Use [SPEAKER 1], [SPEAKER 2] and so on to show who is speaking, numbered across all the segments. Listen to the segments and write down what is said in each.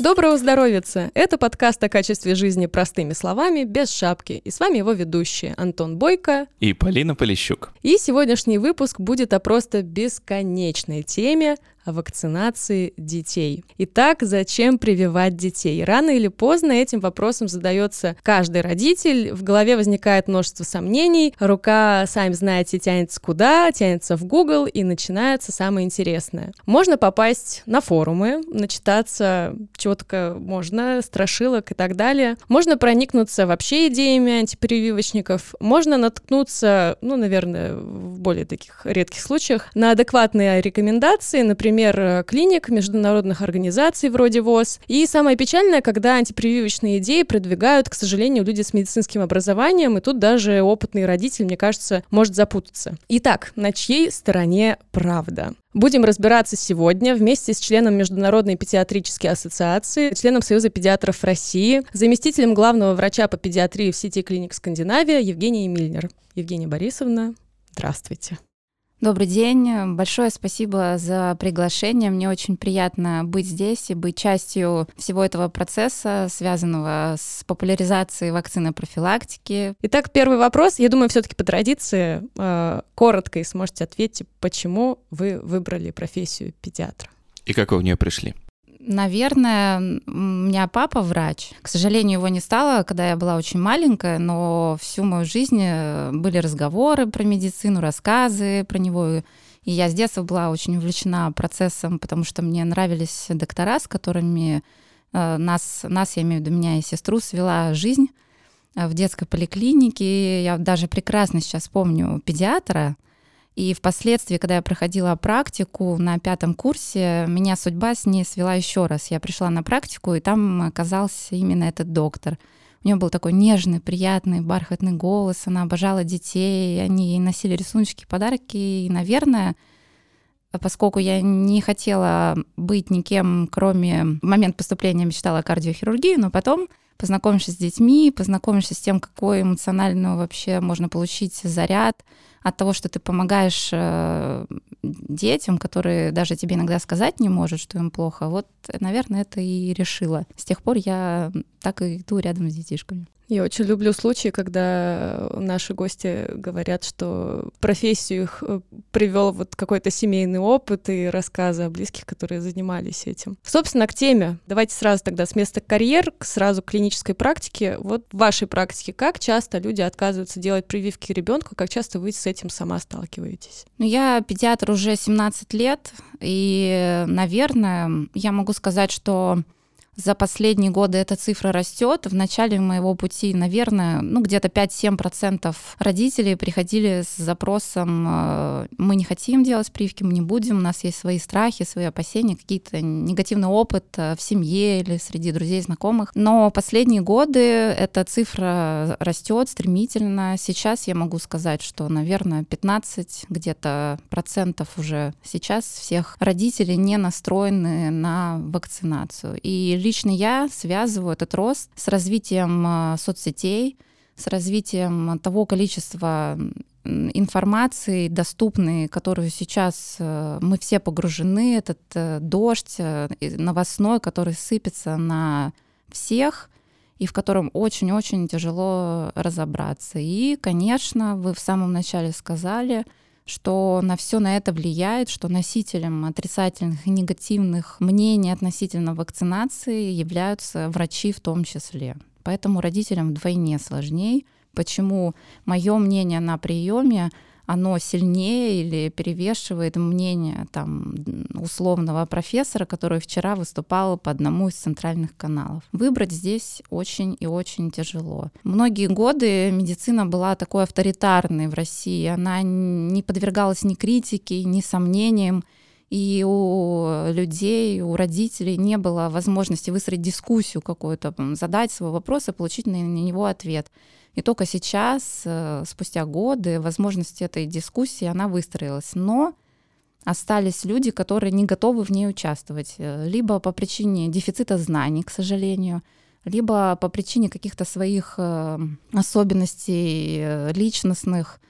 [SPEAKER 1] Доброго здоровья! Это подкаст о качестве жизни простыми словами, без шапки. И с вами его ведущие Антон Бойко
[SPEAKER 2] и Полина Полищук.
[SPEAKER 1] И сегодняшний выпуск будет о просто бесконечной теме о вакцинации детей. Итак, зачем прививать детей? Рано или поздно этим вопросом задается каждый родитель. В голове возникает множество сомнений. Рука, сами знаете, тянется куда, тянется в Google, и начинается самое интересное. Можно попасть на форумы, начитаться чего только можно, страшилок и так далее. Можно проникнуться вообще идеями антипрививочников. Можно наткнуться, ну, наверное, в более таких редких случаях, на адекватные рекомендации, например, например, э, клиник, международных организаций вроде ВОЗ. И самое печальное, когда антипрививочные идеи продвигают, к сожалению, люди с медицинским образованием, и тут даже опытный родитель, мне кажется, может запутаться. Итак, на чьей стороне правда? Будем разбираться сегодня вместе с членом Международной педиатрической ассоциации, членом Союза педиатров России, заместителем главного врача по педиатрии в сети клиник Скандинавия Евгения Мильнер. Евгения Борисовна, здравствуйте.
[SPEAKER 3] Добрый день. Большое спасибо за приглашение. Мне очень приятно быть здесь и быть частью всего этого процесса, связанного с популяризацией вакцины профилактики.
[SPEAKER 1] Итак, первый вопрос. Я думаю, все-таки по традиции э, коротко и сможете ответить, почему вы выбрали профессию педиатра.
[SPEAKER 2] И как вы в нее пришли?
[SPEAKER 3] Наверное, у меня папа врач. К сожалению, его не стало, когда я была очень маленькая, но всю мою жизнь э, были разговоры про медицину, рассказы про него. И я с детства была очень увлечена процессом, потому что мне нравились доктора, с которыми э, нас, нас, я имею в виду меня и сестру, свела жизнь э, в детской поликлинике. Я даже прекрасно сейчас помню педиатра, и впоследствии, когда я проходила практику на пятом курсе, меня судьба с ней свела еще раз. Я пришла на практику, и там оказался именно этот доктор. У нее был такой нежный, приятный, бархатный голос. Она обожала детей, они ей носили рисуночки, подарки. И, наверное, поскольку я не хотела быть никем, кроме в момент поступления мечтала о кардиохирургии, но потом познакомившись с детьми, познакомившись с тем, какой эмоциональный вообще можно получить заряд от того, что ты помогаешь э, детям, которые даже тебе иногда сказать не может, что им плохо. Вот, наверное, это и решила. С тех пор я так и иду рядом с детишками.
[SPEAKER 1] Я очень люблю случаи, когда наши гости говорят, что профессию их э, привел вот какой-то семейный опыт и рассказы о близких, которые занимались этим. Собственно, к теме. Давайте сразу тогда с места карьер, сразу к клинической практике. Вот в вашей практике как часто люди отказываются делать прививки ребенку, как часто вы с этим сама сталкиваетесь?
[SPEAKER 3] Ну, я педиатр уже 17 лет, и, наверное, я могу сказать, что за последние годы эта цифра растет. В начале моего пути, наверное, ну где-то 5-7% родителей приходили с запросом э, «мы не хотим делать прививки, мы не будем, у нас есть свои страхи, свои опасения, какие-то негативный опыт э, в семье или среди друзей, знакомых». Но последние годы эта цифра растет стремительно. Сейчас я могу сказать, что, наверное, 15 где-то процентов уже сейчас всех родителей не настроены на вакцинацию. И лично я связываю этот рост с развитием а, соцсетей, с развитием того количества информации доступной, которую сейчас э, мы все погружены, этот э, дождь э, новостной, который сыпется на всех, и в котором очень-очень тяжело разобраться. И, конечно, вы в самом начале сказали — что на все на это влияет, что носителем отрицательных и негативных мнений относительно вакцинации являются врачи в том числе. Поэтому родителям вдвойне сложнее. Почему мое мнение на приеме оно сильнее или перевешивает мнение там, условного профессора, который вчера выступал по одному из центральных каналов. Выбрать здесь очень и очень тяжело. Многие годы медицина была такой авторитарной в России, она не подвергалась ни критике, ни сомнениям, и у людей, у родителей не было возможности выстроить дискуссию какую-то, задать свой вопрос и получить на него ответ. И только сейчас, э, спустя годы, возможность этой дискуссии, она выстроилась. Но остались люди, которые не готовы в ней участвовать, э, либо по причине дефицита знаний, к сожалению, либо по причине каких-то своих э, особенностей личностных,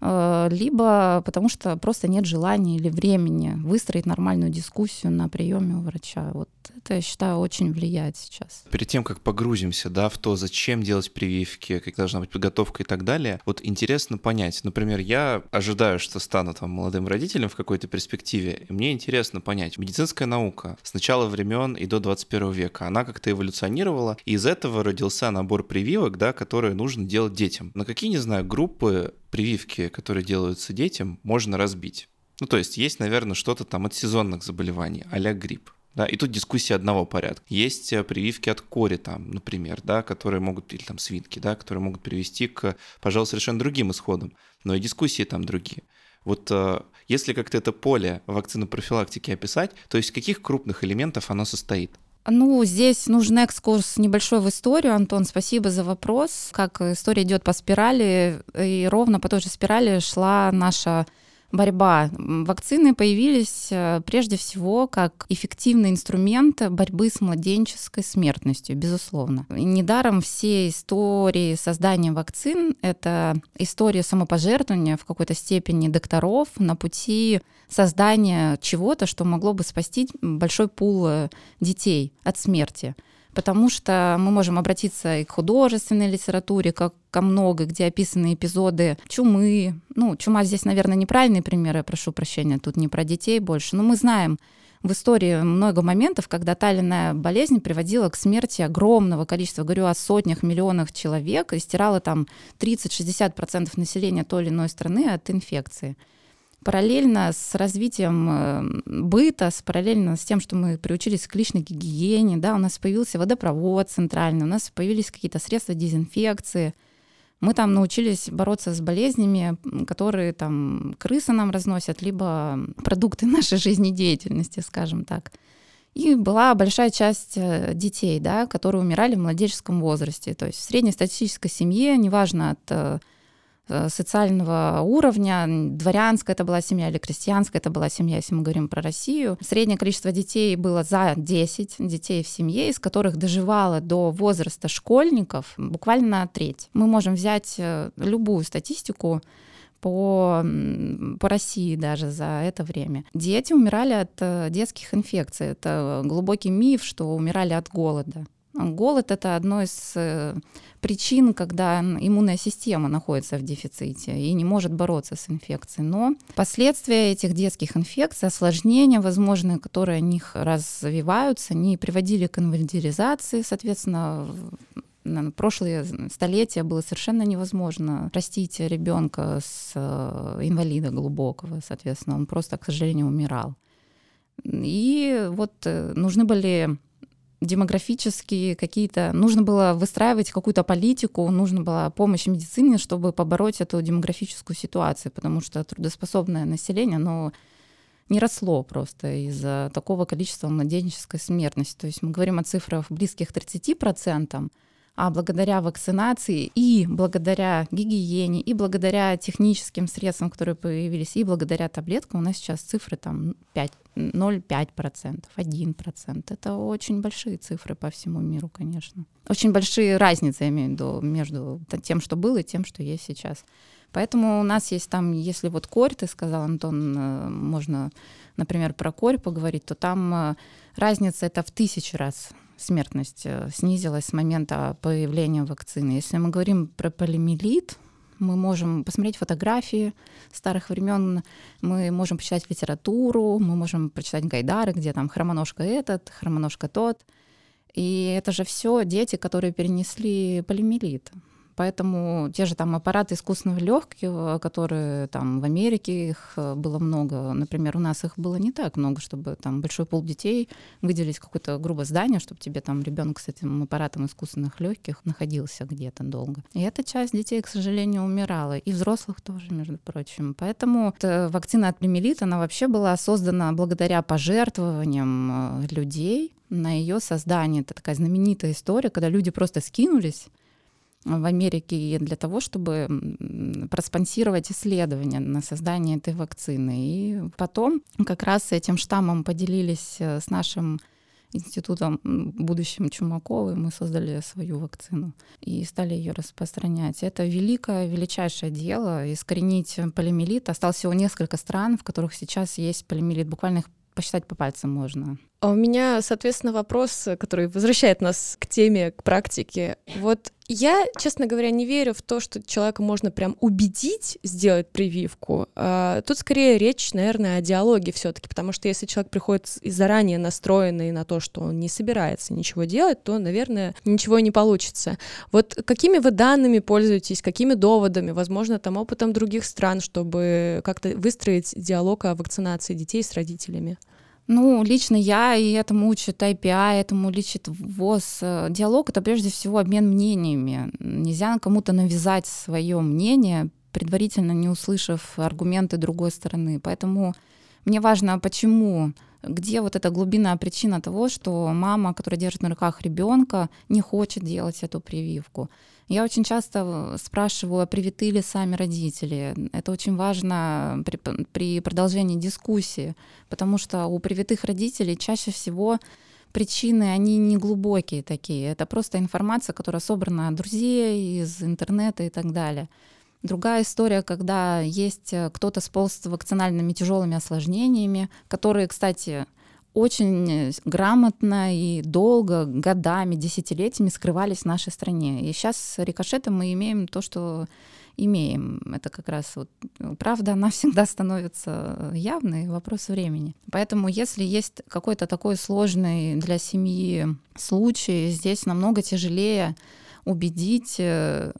[SPEAKER 3] либо потому что просто нет желания или времени выстроить нормальную дискуссию на приеме у врача. Вот это, я считаю, очень влияет сейчас.
[SPEAKER 2] Перед тем, как погрузимся да, в то, зачем делать прививки, как должна быть подготовка и так далее, вот интересно понять. Например, я ожидаю, что стану там молодым родителем в какой-то перспективе, и мне интересно понять, медицинская наука с начала времен и до 21 века, она как-то эволюционировала, и из этого родился набор прививок, да, которые нужно делать детям. На какие, не знаю, группы прививки, которые делаются детям, можно разбить. Ну, то есть есть, наверное, что-то там от сезонных заболеваний, а грипп. Да, и тут дискуссия одного порядка. Есть э, прививки от кори, там, например, да, которые могут, или там свинки, да, которые могут привести к, пожалуй, совершенно другим исходам. Но и дискуссии там другие. Вот э, если как-то это поле вакцины профилактики описать, то есть каких крупных элементов оно состоит?
[SPEAKER 3] Ну, здесь нужен экскурс небольшой в историю, Антон, спасибо за вопрос. Как история идет по спирали, и ровно по той же спирали шла наша борьба. Вакцины появились э, прежде всего как эффективный инструмент борьбы с младенческой смертностью, безусловно. Недаром все истории создания вакцин — это история самопожертвования в какой-то степени докторов на пути создания чего-то, что могло бы спасти большой пул э, детей от смерти потому что мы можем обратиться и к художественной литературе, как ко много, где описаны эпизоды чумы. Ну, чума здесь, наверное, неправильный пример, я прошу прощения, тут не про детей больше, но мы знаем в истории много моментов, когда талинная болезнь приводила к смерти огромного количества, говорю о сотнях, миллионах человек, и стирала там 30-60% населения той или иной страны от инфекции параллельно с развитием э, быта, с параллельно с тем, что мы приучились к личной гигиене, да, у нас появился водопровод центральный, у нас появились какие-то средства дезинфекции, мы там научились бороться с болезнями, которые там крысы нам разносят, либо продукты нашей жизнедеятельности, скажем так. И была большая часть э, детей, да, которые умирали в младенческом возрасте. То есть в среднестатистической семье, неважно от Э, социального уровня. Дворянская это была семья или крестьянская это была семья, если мы говорим про Россию. Среднее количество детей было за 10 детей в семье, из которых доживало до возраста школьников буквально треть. Мы можем взять э, любую статистику по, по России даже за это время. Дети умирали от э, детских инфекций. Это глубокий миф, что умирали от голода. Голод это одно из э, причин, когда иммунная система находится в дефиците и не может бороться с инфекцией. Но последствия этих детских инфекций, осложнения возможные, которые у них развиваются, они приводили к инвалидизации, соответственно, прошлые столетия было совершенно невозможно растить ребенка с э, инвалида глубокого, соответственно, он просто, к сожалению, умирал. И вот э, нужны были демографические какие-то... Нужно было выстраивать какую-то политику, нужна была помощь медицине, чтобы побороть эту демографическую ситуацию, потому что трудоспособное население, оно не росло просто из-за такого количества младенческой смертности. То есть мы говорим о цифрах близких 30%, а благодаря вакцинации и благодаря гигиене, и благодаря техническим средствам, которые появились, и благодаря таблеткам у нас сейчас цифры там 5, 0,5%, 1%. Это очень большие цифры по всему миру, конечно. Очень большие разницы, я имею в виду, между тем, что было, и тем, что есть сейчас. Поэтому у нас есть там, если вот корь, ты сказал, Антон, э, можно, например, про корь поговорить, то там э, разница это в тысячу раз смертность э, снизилась с момента появления вакцины. Если мы говорим про полимелит, мы можем посмотреть фотографии старых времен, мы можем почитать литературу, мы можем прочитать гайдары, где там хромоножка этот, хромоножка тот. И это же все дети, которые перенесли полимелит. Поэтому те же там аппараты искусственного легкого, которые там в Америке их э, было много, например, у нас их было не так много, чтобы там большой пол детей выделить какое-то грубо здание, чтобы тебе там ребенок с этим аппаратом искусственных легких находился где-то долго. И эта часть детей, к сожалению, умирала, и взрослых тоже, между прочим. Поэтому вакцина от племелита, она вообще была создана благодаря пожертвованиям э, людей на ее создание. Это такая знаменитая история, когда люди просто скинулись в Америке для того, чтобы проспонсировать исследования на создание этой вакцины. И потом как раз этим штаммом поделились э, с нашим институтом будущим Чумаковой мы создали свою вакцину и стали ее распространять. Это великое, величайшее дело. Искоренить полимелит. Осталось всего несколько стран, в которых сейчас есть полимелит. Буквально их посчитать по пальцам можно.
[SPEAKER 1] А у меня, соответственно, вопрос, который возвращает нас к теме, к практике. Вот я, честно говоря, не верю в то, что человека можно прям убедить сделать прививку. А, тут скорее речь, наверное, о диалоге все-таки, потому что если человек приходит заранее настроенный на то, что он не собирается ничего делать, то, наверное, ничего не получится. Вот какими вы данными пользуетесь, какими доводами, возможно, там опытом других стран, чтобы как-то выстроить диалог о вакцинации детей с родителями?
[SPEAKER 3] Ну, лично я, и этому учат IPI, этому учит ВОЗ. Диалог — это прежде всего обмен мнениями. Нельзя кому-то навязать свое мнение, предварительно не услышав аргументы другой стороны. Поэтому мне важно, почему, где вот эта глубинная причина того, что мама, которая держит на руках ребенка, не хочет делать эту прививку. Я очень часто спрашиваю, а привиты ли сами родители. Это очень важно при, при продолжении дискуссии, потому что у привитых родителей чаще всего причины, они не глубокие такие. Это просто информация, которая собрана от друзей, из интернета и так далее. Другая история, когда есть кто-то с полувакцинальными тяжелыми осложнениями, которые, кстати, очень э, грамотно и долго, годами, десятилетиями скрывались в нашей стране. И сейчас с рикошетом мы имеем то, что имеем. Это как раз вот э, правда, она всегда становится явной, вопрос времени. Поэтому если есть какой-то такой сложный для семьи случай, здесь намного тяжелее убедить э,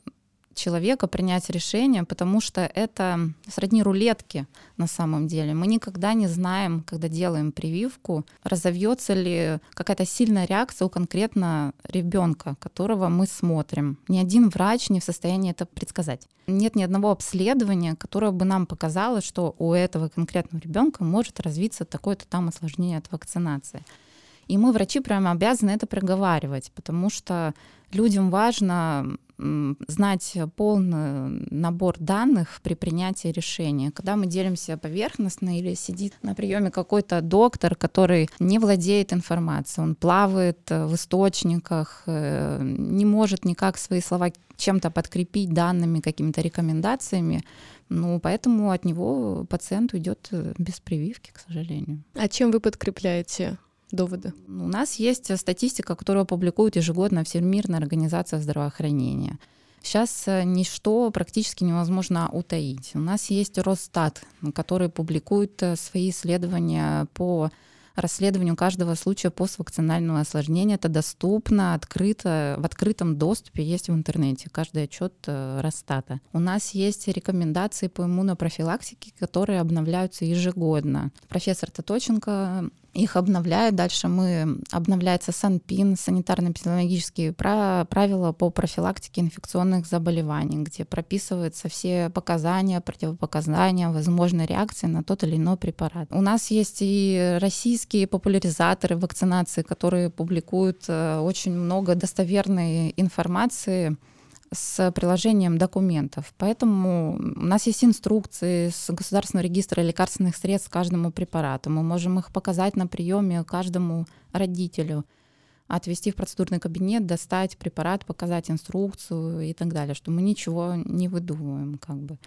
[SPEAKER 3] человека принять решение, потому что это сродни рулетки на самом деле. Мы никогда не знаем, когда делаем прививку, разовьется ли какая-то сильная реакция у конкретно ребенка, которого мы смотрим. Ни один врач не в состоянии это предсказать. Нет ни одного обследования, которое бы нам показало, что у этого конкретного ребенка может развиться такое-то там осложнение от вакцинации. И мы, врачи, прямо обязаны это проговаривать, потому что людям важно знать полный набор данных при принятии решения. Когда мы делимся поверхностно или сидит на приеме какой-то доктор, который не владеет информацией, он плавает в источниках, э, не может никак свои слова чем-то подкрепить данными, какими-то рекомендациями, ну, поэтому от него пациент уйдет э, без прививки, к сожалению.
[SPEAKER 1] А чем вы подкрепляете доводы?
[SPEAKER 3] У нас есть статистика, которую публикует ежегодно Всемирная организация здравоохранения. Сейчас э, ничто практически невозможно утаить. У нас есть Росстат, который публикует э, свои исследования по расследованию каждого случая поствакцинального осложнения. Это доступно, открыто, в открытом доступе есть в интернете, каждый отчет э, Росстата. У нас есть рекомендации по иммунопрофилактике, которые обновляются ежегодно. Профессор Таточенко их обновляет. Дальше мы обновляется СанПин, санитарно-эпидемиологические правила по профилактике инфекционных заболеваний, где прописываются все показания, противопоказания, возможные реакции на тот или иной препарат. У нас есть и российские популяризаторы вакцинации, которые публикуют э, очень много достоверной информации с приложением документов. Поэтому у нас есть инструкции с государственного регистра лекарственных средств каждому препарату. Мы можем их показать на приеме каждому родителю отвести в процедурный кабинет, достать препарат, показать инструкцию и так далее, что мы ничего не выдумываем, как бы.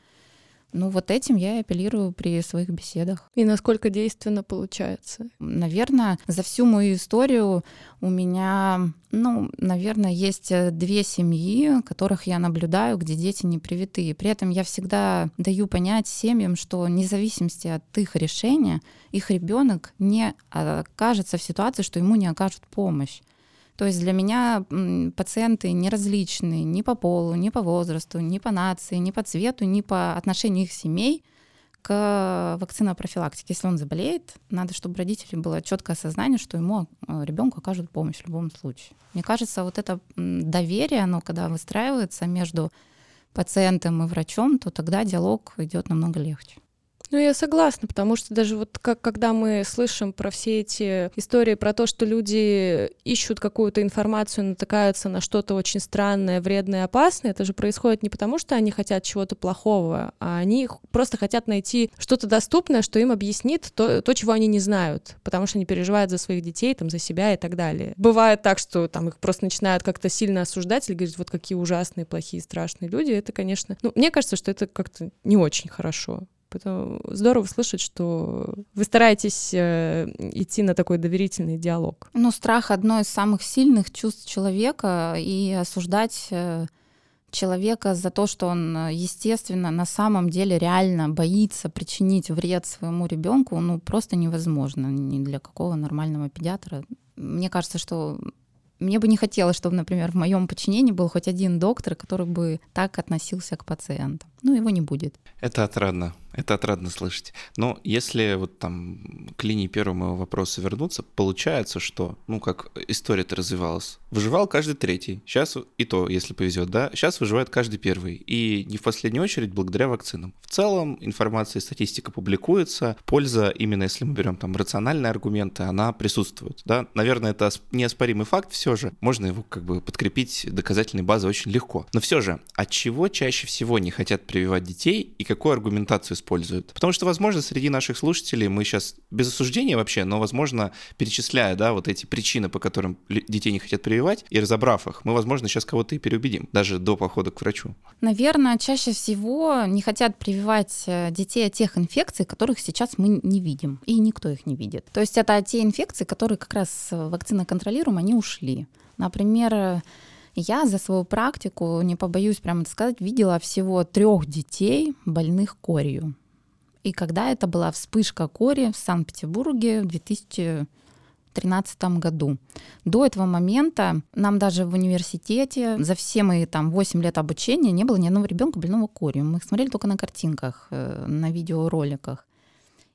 [SPEAKER 3] Ну, вот этим я апеллирую при своих беседах.
[SPEAKER 1] И насколько действенно получается?
[SPEAKER 3] Наверное, за всю мою историю у меня, ну, наверное, есть э, две семьи, которых я наблюдаю, где дети не привиты. При этом я всегда даю понять семьям, что вне зависимости от их решения, их ребенок не окажется в ситуации, что ему не окажут помощь. То есть для меня пациенты не различны ни по полу, ни по возрасту, ни по нации, ни по цвету, ни по отношению их семей к вакцинопрофилактике. Если он заболеет, надо, чтобы родителей было четкое осознание, что ему э, ребенку окажут помощь в любом случае. Мне кажется, вот это доверие, оно когда выстраивается между пациентом и врачом, то тогда диалог идет намного легче.
[SPEAKER 1] Ну, я согласна, потому что даже вот как, когда мы слышим про все эти истории про то, что люди ищут какую-то информацию, натыкаются на что-то очень странное, вредное, опасное, это же происходит не потому, что они хотят чего-то плохого, а они просто хотят найти что-то доступное, что им объяснит то, то, чего они не знают, потому что они переживают за своих детей, там, за себя и так далее. Бывает так, что там их просто начинают как-то сильно осуждать или говорить, вот какие ужасные, плохие, страшные люди. Это, конечно, ну, мне кажется, что это как-то не очень хорошо. Поэтому здорово слышать, что вы стараетесь э, идти на такой доверительный диалог.
[SPEAKER 3] Ну, страх одно из самых сильных чувств человека, и осуждать э, человека за то, что он, э, естественно, на самом деле реально боится причинить вред своему ребенку, ну, просто невозможно ни для какого нормального педиатра. Мне кажется, что мне бы не хотелось, чтобы, например, в моем подчинении был хоть один доктор, который бы так относился к пациентам. Ну, его не будет.
[SPEAKER 2] Это отрадно. Это отрадно слышать. Но если вот там к линии первого моего вопроса вернуться, получается, что, ну, как история-то развивалась. Выживал каждый третий. Сейчас и то, если повезет, да. Сейчас выживает каждый первый. И не в последнюю очередь благодаря вакцинам. В целом информация и статистика публикуется. Польза, именно если мы берем там рациональные аргументы, она присутствует, да. Наверное, это неоспоримый факт все же. Можно его как бы подкрепить доказательной базой очень легко. Но все же, от чего чаще всего не хотят прививать детей и какую аргументацию используют. Потому что, возможно, среди наших слушателей мы сейчас без осуждения вообще, но, возможно, перечисляя, да, вот эти причины, по которым детей не хотят прививать, и разобрав их, мы, возможно, сейчас кого-то и переубедим, даже до похода к врачу.
[SPEAKER 3] Наверное, чаще всего не хотят прививать э, детей от тех инфекций, которых сейчас мы не видим, и никто их не видит. То есть это те инфекции, которые как раз вакцина контролируем, они ушли. Например, я за свою практику, не побоюсь прямо сказать, видела всего трех детей больных корью. И когда это была вспышка кори в Санкт-Петербурге в 2013 году. До этого момента нам даже в университете за все мои там 8 лет обучения не было ни одного ребенка больного корью. Мы их смотрели только на картинках, э, на видеороликах.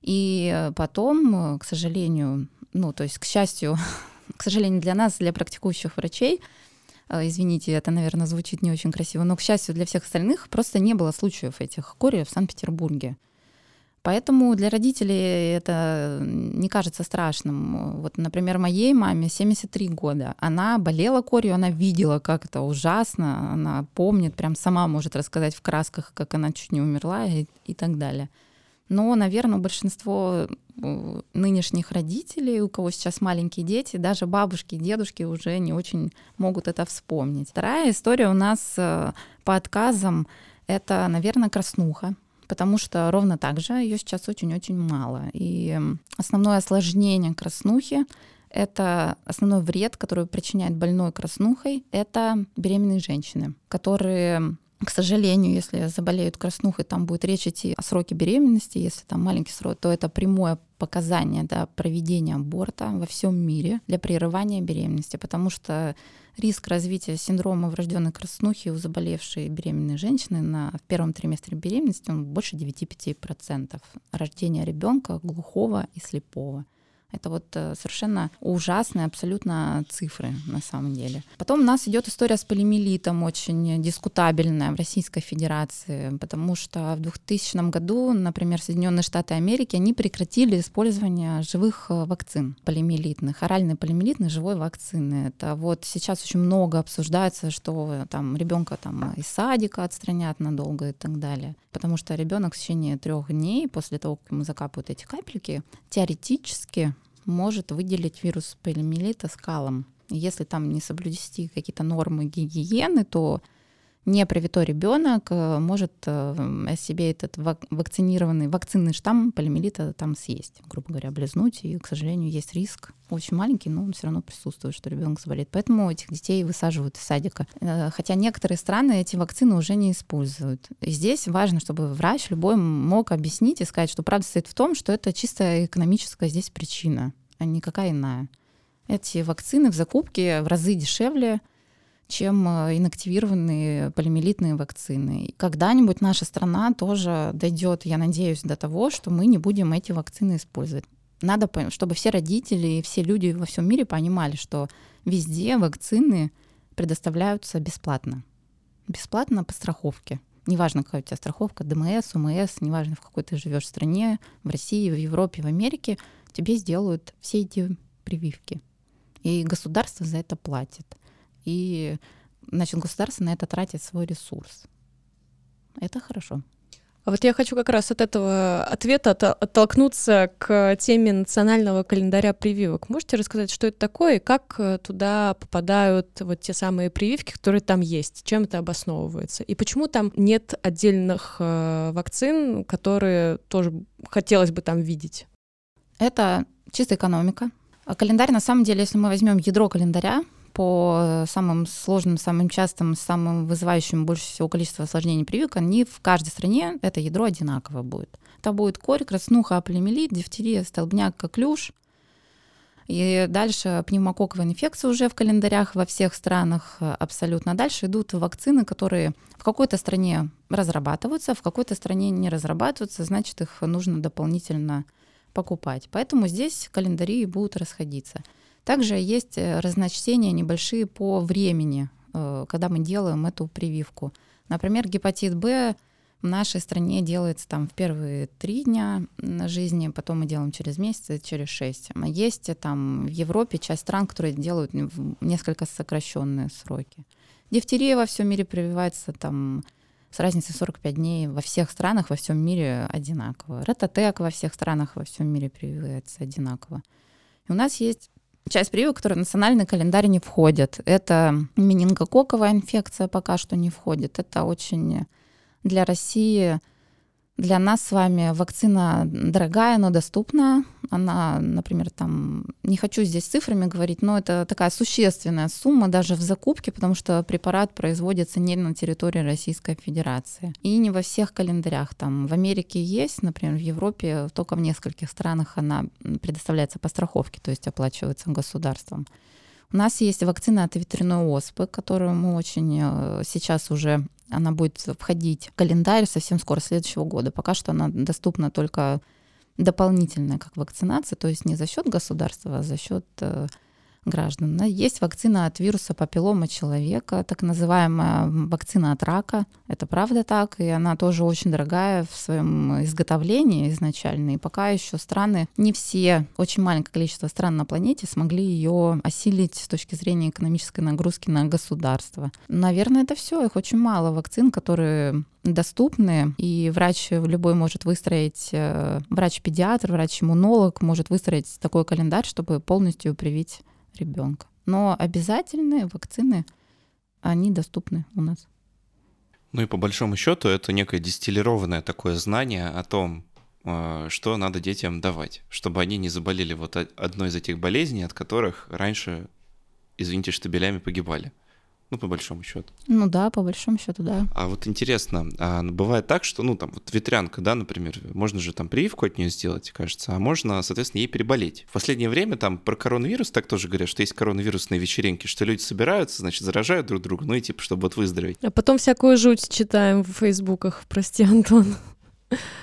[SPEAKER 3] И потом, к сожалению, ну, то есть, к счастью, к сожалению, для нас, для практикующих врачей, извините, это, наверное, звучит не очень красиво, но, к счастью, для всех остальных просто не было случаев этих кори в Санкт-Петербурге. Поэтому для родителей это не кажется страшным. Вот, например, моей маме 73 года. Она болела корью, она видела, как это ужасно, она помнит, прям сама может рассказать в красках, как она чуть не умерла и, и так далее. Но, наверное, большинство э, нынешних родителей, у кого сейчас маленькие дети, даже бабушки и дедушки уже не очень могут это вспомнить. Вторая история у нас э, по отказам — это, наверное, краснуха потому что ровно так же ее сейчас очень-очень мало. И основное осложнение краснухи это основной вред, который причиняет больной краснухой, это беременные женщины, которые к сожалению, если заболеют краснухой, там будет речь идти о сроке беременности. Если там маленький срок, то это прямое показание да, проведения аборта во всем мире для прерывания беременности, потому что риск развития синдрома врожденной краснухи у заболевшей беременной женщины на в первом триместре беременности он больше 9-5%. Рождение ребенка глухого и слепого. Это вот э, совершенно ужасные абсолютно цифры на самом деле. Потом у нас идет история с полимелитом, очень дискутабельная в Российской Федерации, потому что в 2000 году, например, Соединенные Штаты Америки, они прекратили использование живых э, вакцин полимелитных, оральной полимелитной живой вакцины. Это вот сейчас очень много обсуждается, что там ребенка там из садика отстранят надолго и так далее. Потому что ребенок в течение трех дней после того, как ему закапывают эти капельки, теоретически может выделить вирус полиомиелита скалом. Если там не соблюдести какие-то нормы гигиены, то непривитой ребенок э, может э, себе этот вакцинированный вакцинный штамм полиомиелита там съесть, грубо говоря, облизнуть. И, к сожалению, есть риск очень маленький, но он все равно присутствует, что ребенок заболеет. Поэтому этих детей высаживают из садика. Э, хотя некоторые страны эти вакцины уже не используют. И здесь важно, чтобы врач любой мог объяснить и сказать, что правда стоит в том, что это чисто экономическая здесь причина, а никакая иная. Эти вакцины в закупке в разы дешевле, чем э, инактивированные полимелитные вакцины. Когда-нибудь наша страна тоже дойдет, я надеюсь, до того, что мы не будем эти вакцины использовать. Надо, чтобы все родители и все люди во всем мире понимали, что везде вакцины предоставляются бесплатно. Бесплатно по страховке. неважно, какая у тебя страховка, ДМС, УМС, неважно, в какой ты живешь стране, в России, в Европе, в Америке, тебе сделают все эти прививки. И государство за это платит. И, значит, государство на это тратит свой ресурс. Это хорошо.
[SPEAKER 1] А вот я хочу как раз от этого ответа оттолкнуться к теме национального календаря прививок. Можете рассказать, что это такое и как э, туда попадают вот те самые прививки, которые там есть? Чем это обосновывается? И почему там нет отдельных э, вакцин, которые тоже хотелось бы там видеть?
[SPEAKER 3] Это чистая экономика. А календарь, на самом деле, если мы возьмем ядро календаря, по самым сложным, самым частым, самым вызывающим больше всего количество осложнений прививок, они в каждой стране это ядро одинаково будет. Это будет корь, краснуха, аполимелит, дифтерия, столбняк, коклюш. И дальше пневмококковая инфекция уже в календарях во всех странах абсолютно. Дальше идут вакцины, которые в какой-то стране разрабатываются, в какой-то стране не разрабатываются, значит, их нужно дополнительно покупать. Поэтому здесь календари будут расходиться. Также есть э, разночтения небольшие по времени, э, когда мы делаем эту прививку. Например, гепатит Б в нашей стране делается там в первые три дня жизни, потом мы делаем через месяц, через шесть. Есть э, там в Европе часть стран, которые делают в несколько сокращенные сроки. Дифтерия во всем мире прививается там с разницей 45 дней во всех странах во всем мире одинаково. Рототек во всех странах во всем мире прививается одинаково. И у нас есть часть прививок, которые в национальный календарь не входят. Это менингококковая инфекция пока что не входит. Это очень для России для нас с вами вакцина дорогая, но доступная. Она, например, там, не хочу здесь цифрами говорить, но это такая существенная сумма даже в закупке, потому что препарат производится не на территории Российской Федерации. И не во всех календарях. Там в Америке есть, например, в Европе только в нескольких странах она предоставляется по страховке, то есть оплачивается государством. У нас есть вакцина от ветряной оспы, которую мы очень э, сейчас уже она будет входить в календарь совсем скоро, следующего года. Пока что она доступна только дополнительная как вакцинация, то есть не за счет государства, а за счет э, граждан. Есть вакцина от вируса папиллома человека, так называемая вакцина от рака. Это правда так, и она тоже очень дорогая в своем изготовлении изначально. И пока еще страны, не все, очень маленькое количество стран на планете смогли ее осилить с точки зрения экономической нагрузки на государство. Наверное, это все. Их очень мало вакцин, которые доступны, и врач любой может выстроить, э, врач-педиатр, врач-иммунолог может выстроить такой календарь, чтобы полностью привить ребенка. Но обязательные вакцины, они доступны у нас.
[SPEAKER 2] Ну и по большому счету это некое дистиллированное такое знание о том, э, что надо детям давать, чтобы они не заболели вот одной из этих болезней, от которых раньше, извините, штабелями погибали. Ну, по большому счету.
[SPEAKER 3] Ну да, по большому счету, да.
[SPEAKER 2] А вот интересно, а бывает так, что, ну, там, вот ветрянка, да, например, можно же там прививку от нее сделать, кажется, а можно, соответственно, ей переболеть. В последнее время там про коронавирус так тоже говорят, что есть коронавирусные вечеринки, что люди собираются, значит, заражают друг друга, ну и типа, чтобы вот выздороветь.
[SPEAKER 1] А потом всякую жуть читаем в фейсбуках, прости, Антон.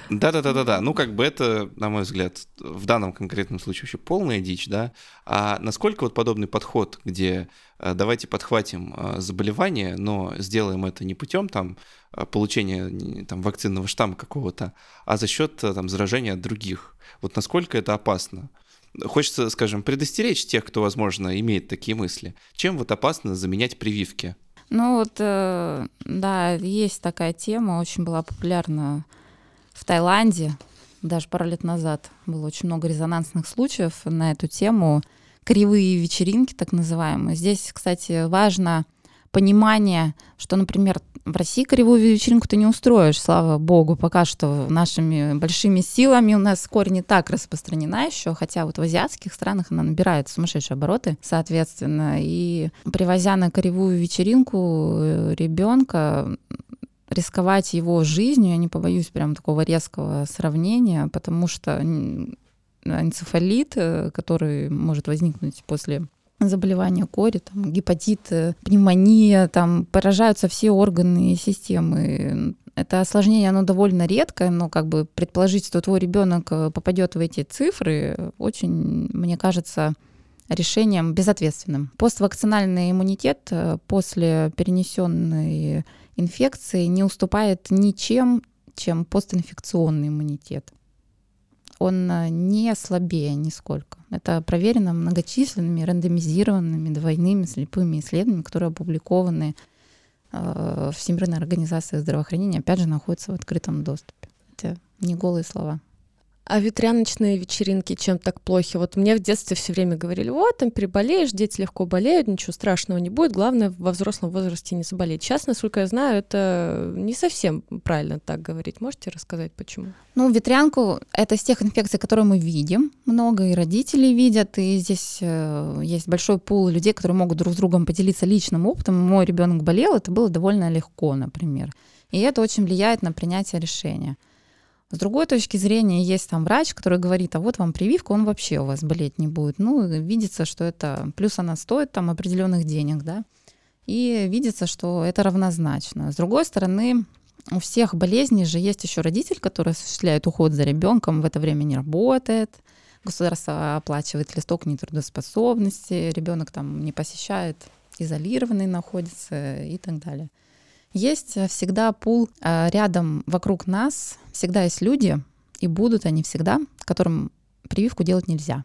[SPEAKER 2] Да-да-да-да-да. Ну, как бы это, на мой взгляд, в данном конкретном случае вообще полная дичь, да. А насколько вот подобный подход, где э, давайте подхватим э, заболевание, но сделаем это не путем там э, получения там вакцинного штамма какого-то, а за счет там заражения других. Вот насколько это опасно? Хочется, скажем, предостеречь тех, кто, возможно, имеет такие мысли. Чем вот опасно заменять прививки?
[SPEAKER 3] Ну вот, да, есть такая тема, очень была популярна в Таиланде, даже пару лет назад, было очень много резонансных случаев на эту тему. Кривые вечеринки, так называемые. Здесь, кстати, важно понимание, что, например, в России кривую вечеринку ты не устроишь, слава богу, пока что нашими большими силами у нас корь не так распространена еще, хотя вот в азиатских странах она набирает сумасшедшие обороты, соответственно, и привозя на кривую вечеринку э, ребенка, рисковать его жизнью, я не побоюсь прям такого резкого сравнения, потому что энцефалит, э, который может возникнуть после заболевания кори, там, гепатит, э, пневмония, там поражаются все органы и системы. Это осложнение, оно довольно редкое, но как бы предположить, что твой ребенок э, попадет в эти цифры, очень, мне кажется, решением безответственным. Поствакцинальный иммунитет э, после перенесенной инфекции не уступает ничем, чем постинфекционный иммунитет. Он э, не слабее нисколько. Это проверено многочисленными рандомизированными двойными слепыми исследованиями, которые опубликованы э, Всемирной организацией здравоохранения, опять же, находятся в открытом доступе. Это не голые слова.
[SPEAKER 1] А ветряночные вечеринки чем так плохи? Вот мне в детстве все время говорили, вот, там переболеешь, дети легко болеют, ничего страшного не будет, главное во взрослом возрасте не заболеть. Сейчас, насколько я знаю, это не совсем правильно так говорить. Можете рассказать, почему?
[SPEAKER 3] Ну, ветрянку — это из тех инфекций, которые мы видим, много и родители видят, и здесь э, есть большой пул людей, которые могут друг с другом поделиться личным опытом. Мой ребенок болел, это было довольно легко, например. И это очень влияет на принятие решения. С другой точки зрения, есть там врач, который говорит, а вот вам прививка, он вообще у вас болеть не будет. Ну, видится, что это, плюс она стоит там определенных денег, да, и видится, что это равнозначно. С другой стороны, у всех болезней же есть еще родитель, который осуществляет уход за ребенком, в это время не работает, государство оплачивает листок нетрудоспособности, ребенок там не посещает, изолированный находится и так далее. Есть э, всегда пул э, рядом вокруг нас, всегда есть люди, и будут они всегда, которым прививку делать нельзя.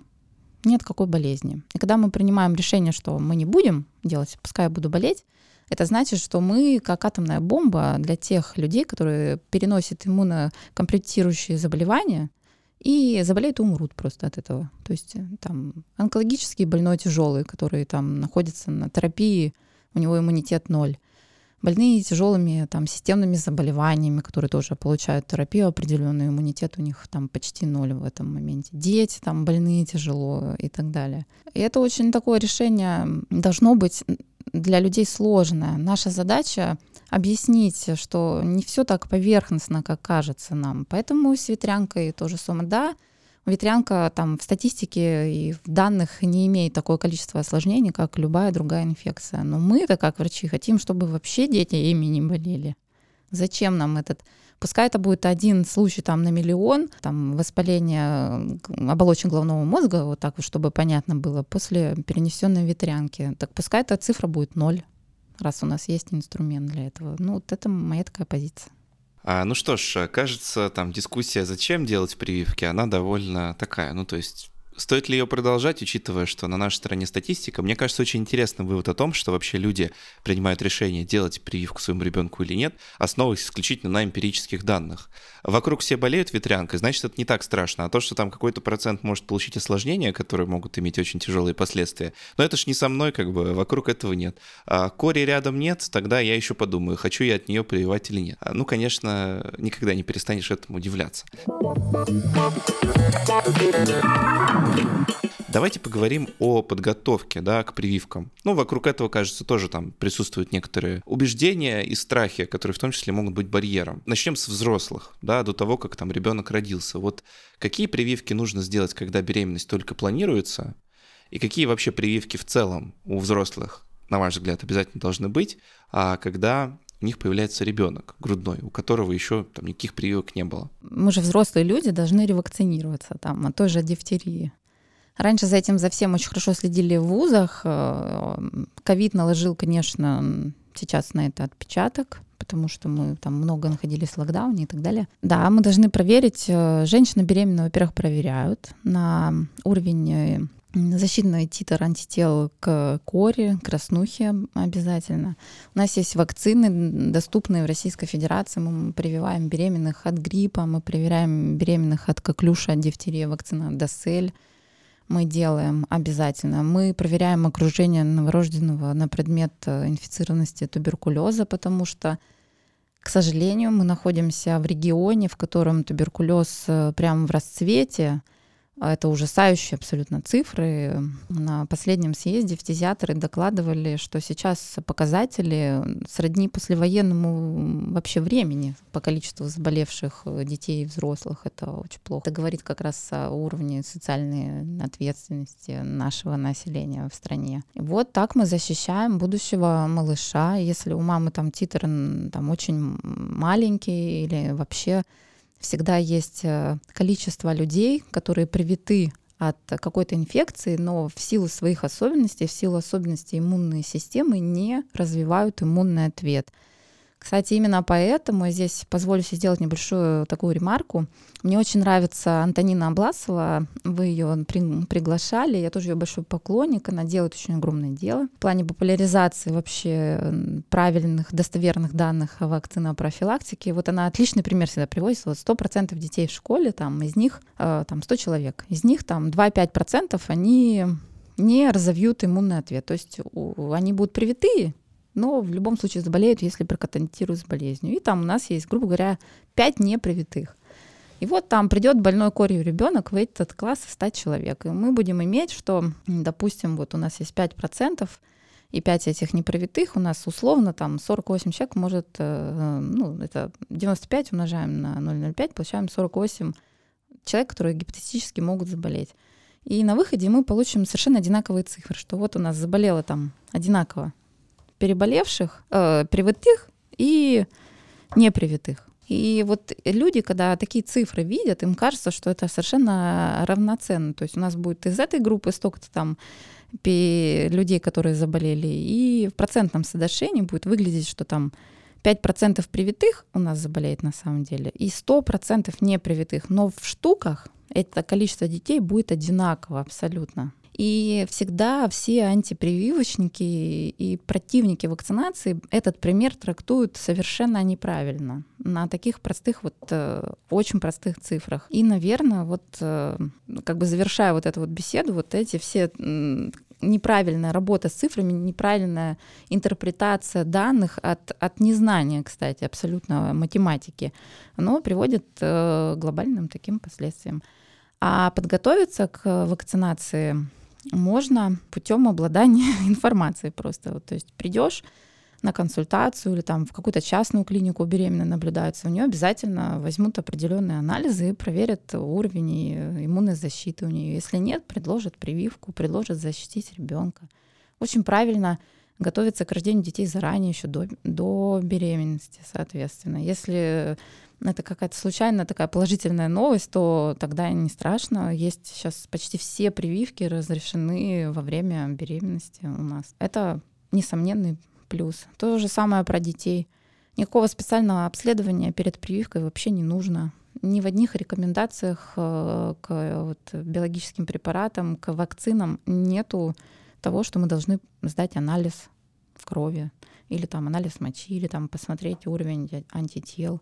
[SPEAKER 3] Нет какой болезни. И когда мы принимаем решение, что мы не будем делать, пускай я буду болеть, это значит, что мы как атомная бомба для тех людей, которые переносят иммунокомплектирующие заболевания и заболеют и умрут просто от этого. То есть э, там онкологический больной тяжелый, который там находится на терапии, у него иммунитет ноль больные тяжелыми там, системными заболеваниями, которые тоже получают терапию определенную, иммунитет у них там почти ноль в этом моменте. Дети там больные тяжело и так далее. И это очень такое решение должно быть для людей сложное. Наша задача объяснить, что не все так поверхностно, как кажется нам. Поэтому с ветрянкой тоже самое. Да, Ветрянка там в статистике и в данных не имеет такое количество осложнений, как любая другая инфекция. Но мы-то, как врачи, хотим, чтобы вообще дети ими не болели. Зачем нам этот Пускай это будет один случай там на миллион, там воспаление оболочек головного мозга, вот так вот, чтобы понятно было, после перенесенной ветрянки. Так пускай эта цифра будет ноль, раз у нас есть инструмент для этого. Ну, вот это моя такая позиция.
[SPEAKER 2] А, ну что ж, кажется, там дискуссия, зачем делать прививки, она довольно такая, ну то есть Стоит ли ее продолжать, учитывая, что на нашей стороне статистика? Мне кажется, очень интересный вывод о том, что вообще люди принимают решение, делать прививку своему ребенку или нет, основываясь исключительно на эмпирических данных. Вокруг все болеют ветрянкой, значит, это не так страшно. А то, что там какой-то процент может получить осложнения, которые могут иметь очень тяжелые последствия, но это ж не со мной, как бы, вокруг этого нет. А кори рядом нет, тогда я еще подумаю, хочу я от нее прививать или нет. Ну, конечно, никогда не перестанешь этому удивляться. Давайте поговорим о подготовке да, к прививкам. Ну, вокруг этого, кажется, тоже там присутствуют некоторые убеждения и страхи, которые в том числе могут быть барьером. Начнем с взрослых, да, до того, как там ребенок родился. Вот какие прививки нужно сделать, когда беременность только планируется, и какие вообще прививки в целом у взрослых, на ваш взгляд, обязательно должны быть, а когда у них появляется ребенок грудной, у которого еще там никаких прививок не было.
[SPEAKER 3] Мы же взрослые люди должны ревакцинироваться там от той же дифтерии. Раньше за этим за всем очень хорошо следили в вузах. Э, ковид наложил, конечно, сейчас на это отпечаток, потому что мы там много находились в локдауне и так далее. Да, мы должны проверить. Э, женщины беременные, во-первых, проверяют на уровень э, защитный титр антител к коре, краснухе обязательно. У нас есть вакцины, доступные в Российской Федерации. Мы прививаем беременных от гриппа, мы проверяем беременных от коклюша, от дифтерии, вакцина Досель мы делаем обязательно. Мы проверяем окружение новорожденного на предмет э, инфицированности туберкулеза, потому что, к сожалению, мы находимся в регионе, в котором туберкулез э, прямо в расцвете, это ужасающие абсолютно цифры. На последнем съезде фтизиатры докладывали, что сейчас показатели сродни послевоенному вообще времени по количеству заболевших детей и взрослых. Это очень плохо. Это говорит как раз о уровне социальной ответственности нашего населения в стране. Вот так мы защищаем будущего малыша. Если у мамы там титр там очень маленький или вообще всегда есть э, количество людей, которые привиты от какой-то инфекции, но в силу своих особенностей, в силу особенностей иммунной системы не развивают иммунный ответ. Кстати, именно поэтому здесь позволю себе сделать небольшую такую ремарку. Мне очень нравится Антонина Обласова. Вы ее при, приглашали. Я тоже ее большой поклонник. Она делает очень огромное дело в плане популяризации вообще правильных, достоверных данных о вакцинопрофилактике. Вот она отличный пример всегда приводит. Вот 100% детей в школе, там, из них э, там 100 человек. Из них там 2-5% они не разовьют иммунный ответ. То есть у, они будут привитые, но в любом случае заболеют, если проконтактируют с болезнью. И там у нас есть, грубо говоря, 5 непривитых. И вот там придет больной корью ребенок в этот класс и стать человек. И мы будем иметь, что, допустим, вот у нас есть 5%, и 5 этих непривитых у нас условно там 48 человек может, э, ну, это 95 умножаем на 0,05, получаем 48 человек, которые гипотетически могут заболеть. И на выходе мы получим совершенно одинаковые цифры, что вот у нас заболело там одинаково переболевших, э, привитых и непривитых. И вот люди, когда такие цифры видят, им кажется, что это совершенно равноценно. То есть у нас будет из этой группы столько-то там людей, которые заболели, и в процентном соотношении будет выглядеть, что там 5% привитых у нас заболеет на самом деле, и 100% непривитых. Но в штуках это количество детей будет одинаково абсолютно. И всегда все антипрививочники и противники вакцинации этот пример трактуют совершенно неправильно на таких простых вот э, очень простых цифрах. И, наверное, вот э, как бы завершая вот эту вот беседу, вот эти все неправильная работа с цифрами, неправильная интерпретация данных от, от незнания, кстати, абсолютно математики, оно приводит э, к глобальным таким последствиям. А подготовиться к вакцинации можно путем обладания информацией просто. Вот, то есть придешь на консультацию или там в какую-то частную клинику беременная наблюдаются, у нее обязательно возьмут определенные анализы и проверят уровень иммунной защиты у нее. Если нет, предложат прививку, предложат защитить ребенка. Очень правильно готовиться к рождению детей заранее, еще до, до беременности, соответственно. Если это какая-то случайная такая положительная новость, то тогда не страшно. Есть сейчас почти все прививки разрешены во время беременности у нас. Это несомненный плюс. То же самое про детей. Никакого специального обследования перед прививкой вообще не нужно. Ни в одних рекомендациях э, к вот, биологическим препаратам, к вакцинам нету того, что мы должны сдать анализ в крови или там анализ мочи, или там посмотреть уровень антител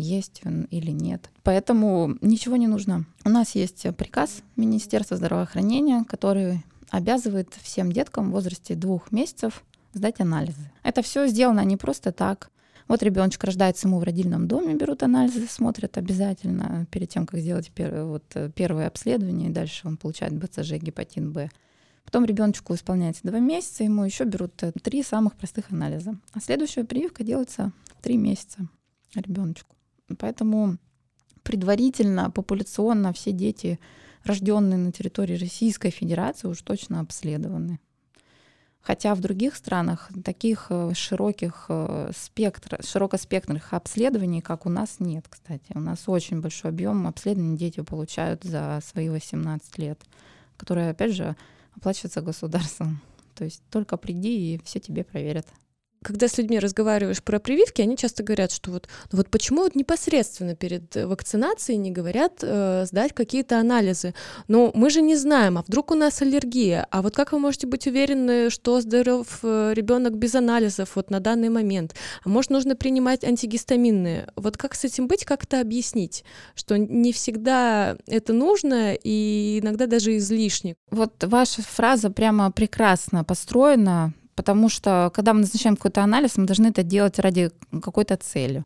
[SPEAKER 3] есть он или нет. Поэтому ничего не нужно. У нас есть приказ Министерства здравоохранения, который обязывает всем деткам в возрасте двух месяцев сдать анализы. Это все сделано не просто так. Вот ребеночек рождается ему в родильном доме, берут анализы, смотрят обязательно перед тем, как сделать первое, вот, первое обследование, и дальше он получает БЦЖ, гепатит Б. Потом ребеночку исполняется два месяца, ему еще берут три самых простых анализа. А следующая прививка делается три месяца ребеночку. Поэтому предварительно, популяционно все дети, рожденные на территории Российской Федерации, уж точно обследованы. Хотя в других странах таких э, широких э, спектр, широкоспектрных обследований, как у нас, нет, кстати. У нас очень большой объем обследований дети получают за свои 18 лет, которые, опять же, оплачиваются государством. То есть только приди, и все тебе проверят
[SPEAKER 1] когда с людьми разговариваешь про прививки, они часто говорят, что вот, ну вот почему вот непосредственно перед вакцинацией не говорят э, сдать какие-то анализы? Ну, мы же не знаем, а вдруг у нас аллергия? А вот как вы можете быть уверены, что здоров э, ребенок без анализов вот на данный момент? А может, нужно принимать антигистаминные? Вот как с этим быть, как это объяснить? Что не всегда это нужно и иногда даже излишне.
[SPEAKER 3] Вот ваша фраза прямо прекрасно построена Потому что, когда мы назначаем какой-то анализ, мы должны это делать ради какой-то цели.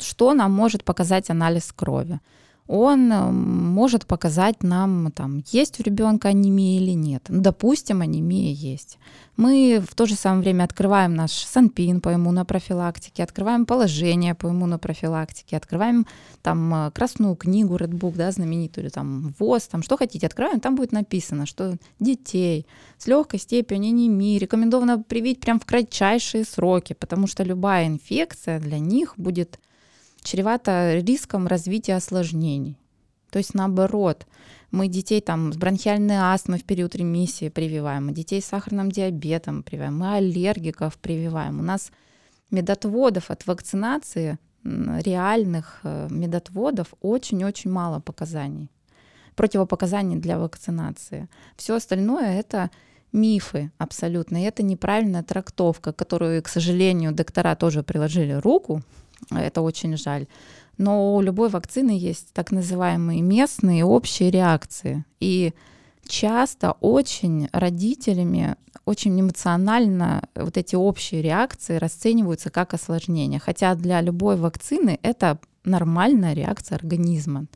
[SPEAKER 3] Что нам может показать анализ крови? Он э, может показать нам, там, есть у ребенка анемия или нет. Ну, допустим, анемия есть. Мы в то же самое время открываем наш санпин по иммунопрофилактике, открываем положение по иммунопрофилактике, открываем там э, красную книгу Redbook, да, знаменитую, или там ВОЗ, там что хотите, открываем, там будет написано, что детей с легкой степенью анемии рекомендовано привить прям в кратчайшие сроки, потому что любая инфекция для них будет чревато риском развития осложнений. То есть наоборот, мы детей там с бронхиальной астмой в период ремиссии прививаем, мы детей с сахарным диабетом прививаем, мы аллергиков прививаем. У нас медотводов от вакцинации, реальных э, медотводов очень-очень мало показаний, противопоказаний для вакцинации. Все остальное это мифы абсолютно. И это неправильная трактовка, которую, к сожалению, доктора тоже приложили руку. Это очень жаль. Но у любой вакцины есть так называемые местные общие реакции. И часто очень родителями очень эмоционально вот эти общие реакции расцениваются как осложнение. Хотя для любой вакцины это нормальная реакция организма,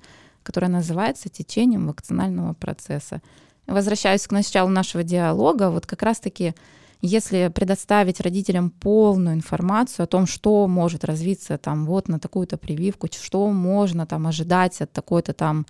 [SPEAKER 3] которая называется течением вакцинального процесса. Возвращаясь к началу нашего диалога, вот как раз-таки если предоставить родителям полную информацию о том, что может развиться там вот на такую-то прививку, что можно там ожидать от такой-то там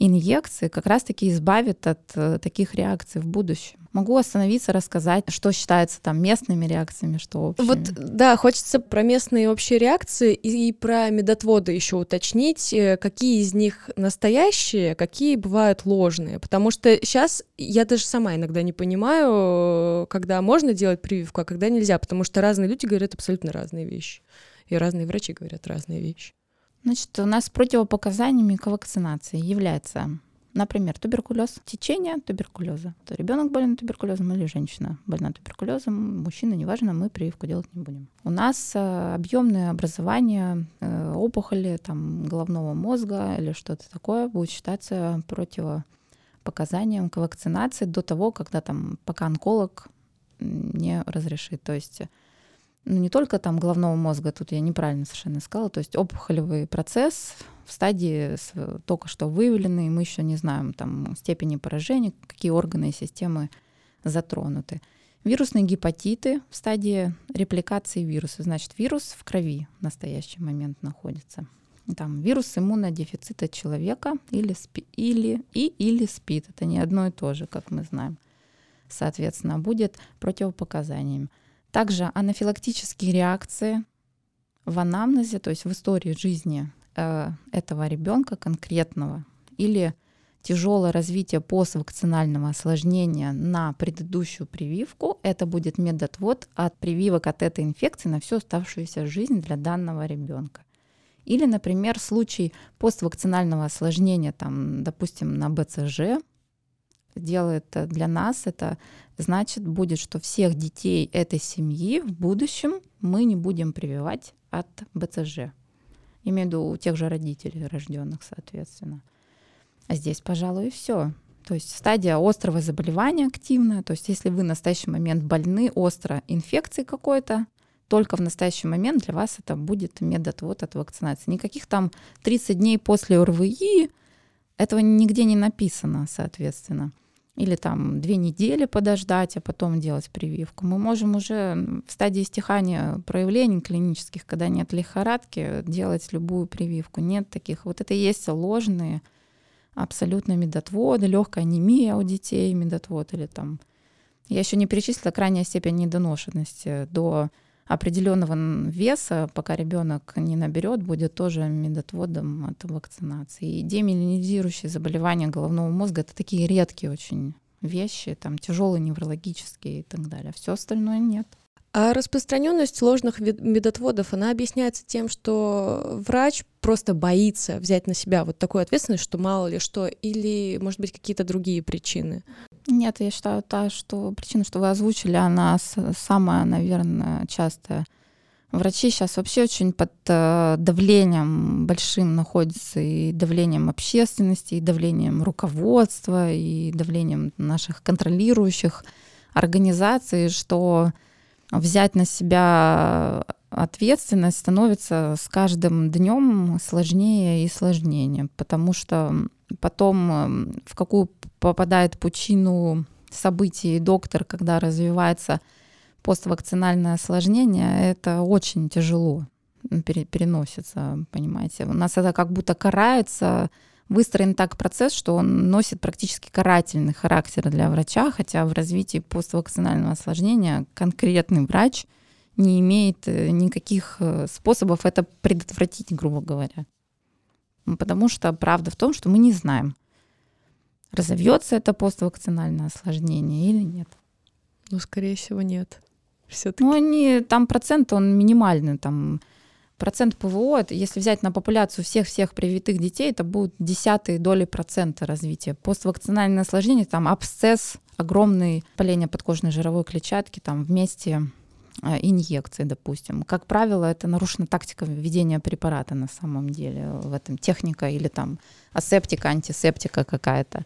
[SPEAKER 3] инъекции как раз-таки избавит от э, таких реакций в будущем. Могу остановиться, рассказать, что считается там местными реакциями, что общими.
[SPEAKER 1] Вот, да, хочется про местные общие реакции и, и про медотводы еще уточнить, э, какие из них настоящие, какие бывают ложные, потому что сейчас я даже сама иногда не понимаю, когда можно делать прививку, а когда нельзя, потому что разные люди говорят абсолютно разные вещи, и разные врачи говорят разные вещи.
[SPEAKER 3] Значит, у нас противопоказаниями к вакцинации является, например, туберкулез, течение туберкулеза. То ребенок болен туберкулезом или женщина больна туберкулезом, мужчина, неважно, мы прививку делать не будем. У нас э, объемное образование э, опухоли там, головного мозга или что-то такое будет считаться противопоказанием к вакцинации до того, когда там, пока онколог не разрешит. То есть ну, не только там головного мозга, тут я неправильно совершенно сказала, то есть опухолевый процесс в стадии только что выявленный, мы еще не знаем там степени поражения, какие органы и системы затронуты. Вирусные гепатиты в стадии репликации вируса, значит, вирус в крови в настоящий момент находится. Там вирус иммунодефицита человека или, спи, или, и, или СПИД, это не одно и то же, как мы знаем. Соответственно, будет противопоказаниями. Также анафилактические реакции в анамнезе, то есть в истории жизни э, этого ребенка конкретного, или тяжелое развитие поствакцинального осложнения на предыдущую прививку, это будет медотвод от прививок от этой инфекции на всю оставшуюся жизнь для данного ребенка. Или, например, случай поствакцинального осложнения, там, допустим, на БЦЖ, делает для нас, это значит будет, что всех детей этой семьи в будущем мы не будем прививать от БЦЖ. Имею в виду у тех же родителей рожденных, соответственно. А здесь, пожалуй, все. То есть стадия острого заболевания активная. То есть если вы в настоящий момент больны остро инфекцией какой-то, только в настоящий момент для вас это будет медотвод от вакцинации. Никаких там 30 дней после ОРВИ, этого нигде не написано, соответственно или там две недели подождать, а потом делать прививку. Мы можем уже в стадии стихания проявлений клинических, когда нет лихорадки, делать любую прививку. Нет таких. Вот это и есть ложные абсолютно медотводы, легкая анемия у детей, медотвод или там. Я еще не перечислила крайняя степень недоношенности до определенного веса, пока ребенок не наберет, будет тоже медотводом от вакцинации. И демиелинизирующие заболевания головного мозга это такие редкие очень вещи, там тяжелые неврологические и так далее. Все остальное нет.
[SPEAKER 1] А распространенность ложных медотводов, она объясняется тем, что врач просто боится взять на себя вот такую ответственность, что мало ли что, или, может быть, какие-то другие причины?
[SPEAKER 3] Нет, я считаю, та, что причина, что вы озвучили, она самая, наверное, частая. Врачи сейчас вообще очень под э, давлением большим находятся, и давлением общественности, и давлением руководства, и давлением наших контролирующих организаций, что взять на себя ответственность становится с каждым днем сложнее и сложнее, потому что потом эм, в какую попадает пучину событий доктор, когда развивается поствакцинальное осложнение, это очень тяжело переносится, понимаете. У нас это как будто карается, выстроен так процесс, что он носит практически карательный характер для врача, хотя в развитии поствакцинального осложнения конкретный врач не имеет э, никаких э, способов это предотвратить, грубо говоря. Потому что правда в том, что мы не знаем, разовьется это поствакцинальное осложнение или нет.
[SPEAKER 1] Ну, скорее всего, нет. Все-таки.
[SPEAKER 3] Ну, они, там процент, он минимальный, там процент ПВО, если взять на популяцию всех-всех привитых детей, это будут десятые доли процента развития. Поствакцинальное осложнение, там абсцесс, огромный воспаление подкожной жировой клетчатки, там вместе э, инъекции, допустим. Как правило, это нарушена тактика введения препарата на самом деле. В этом техника или там асептика, антисептика какая-то.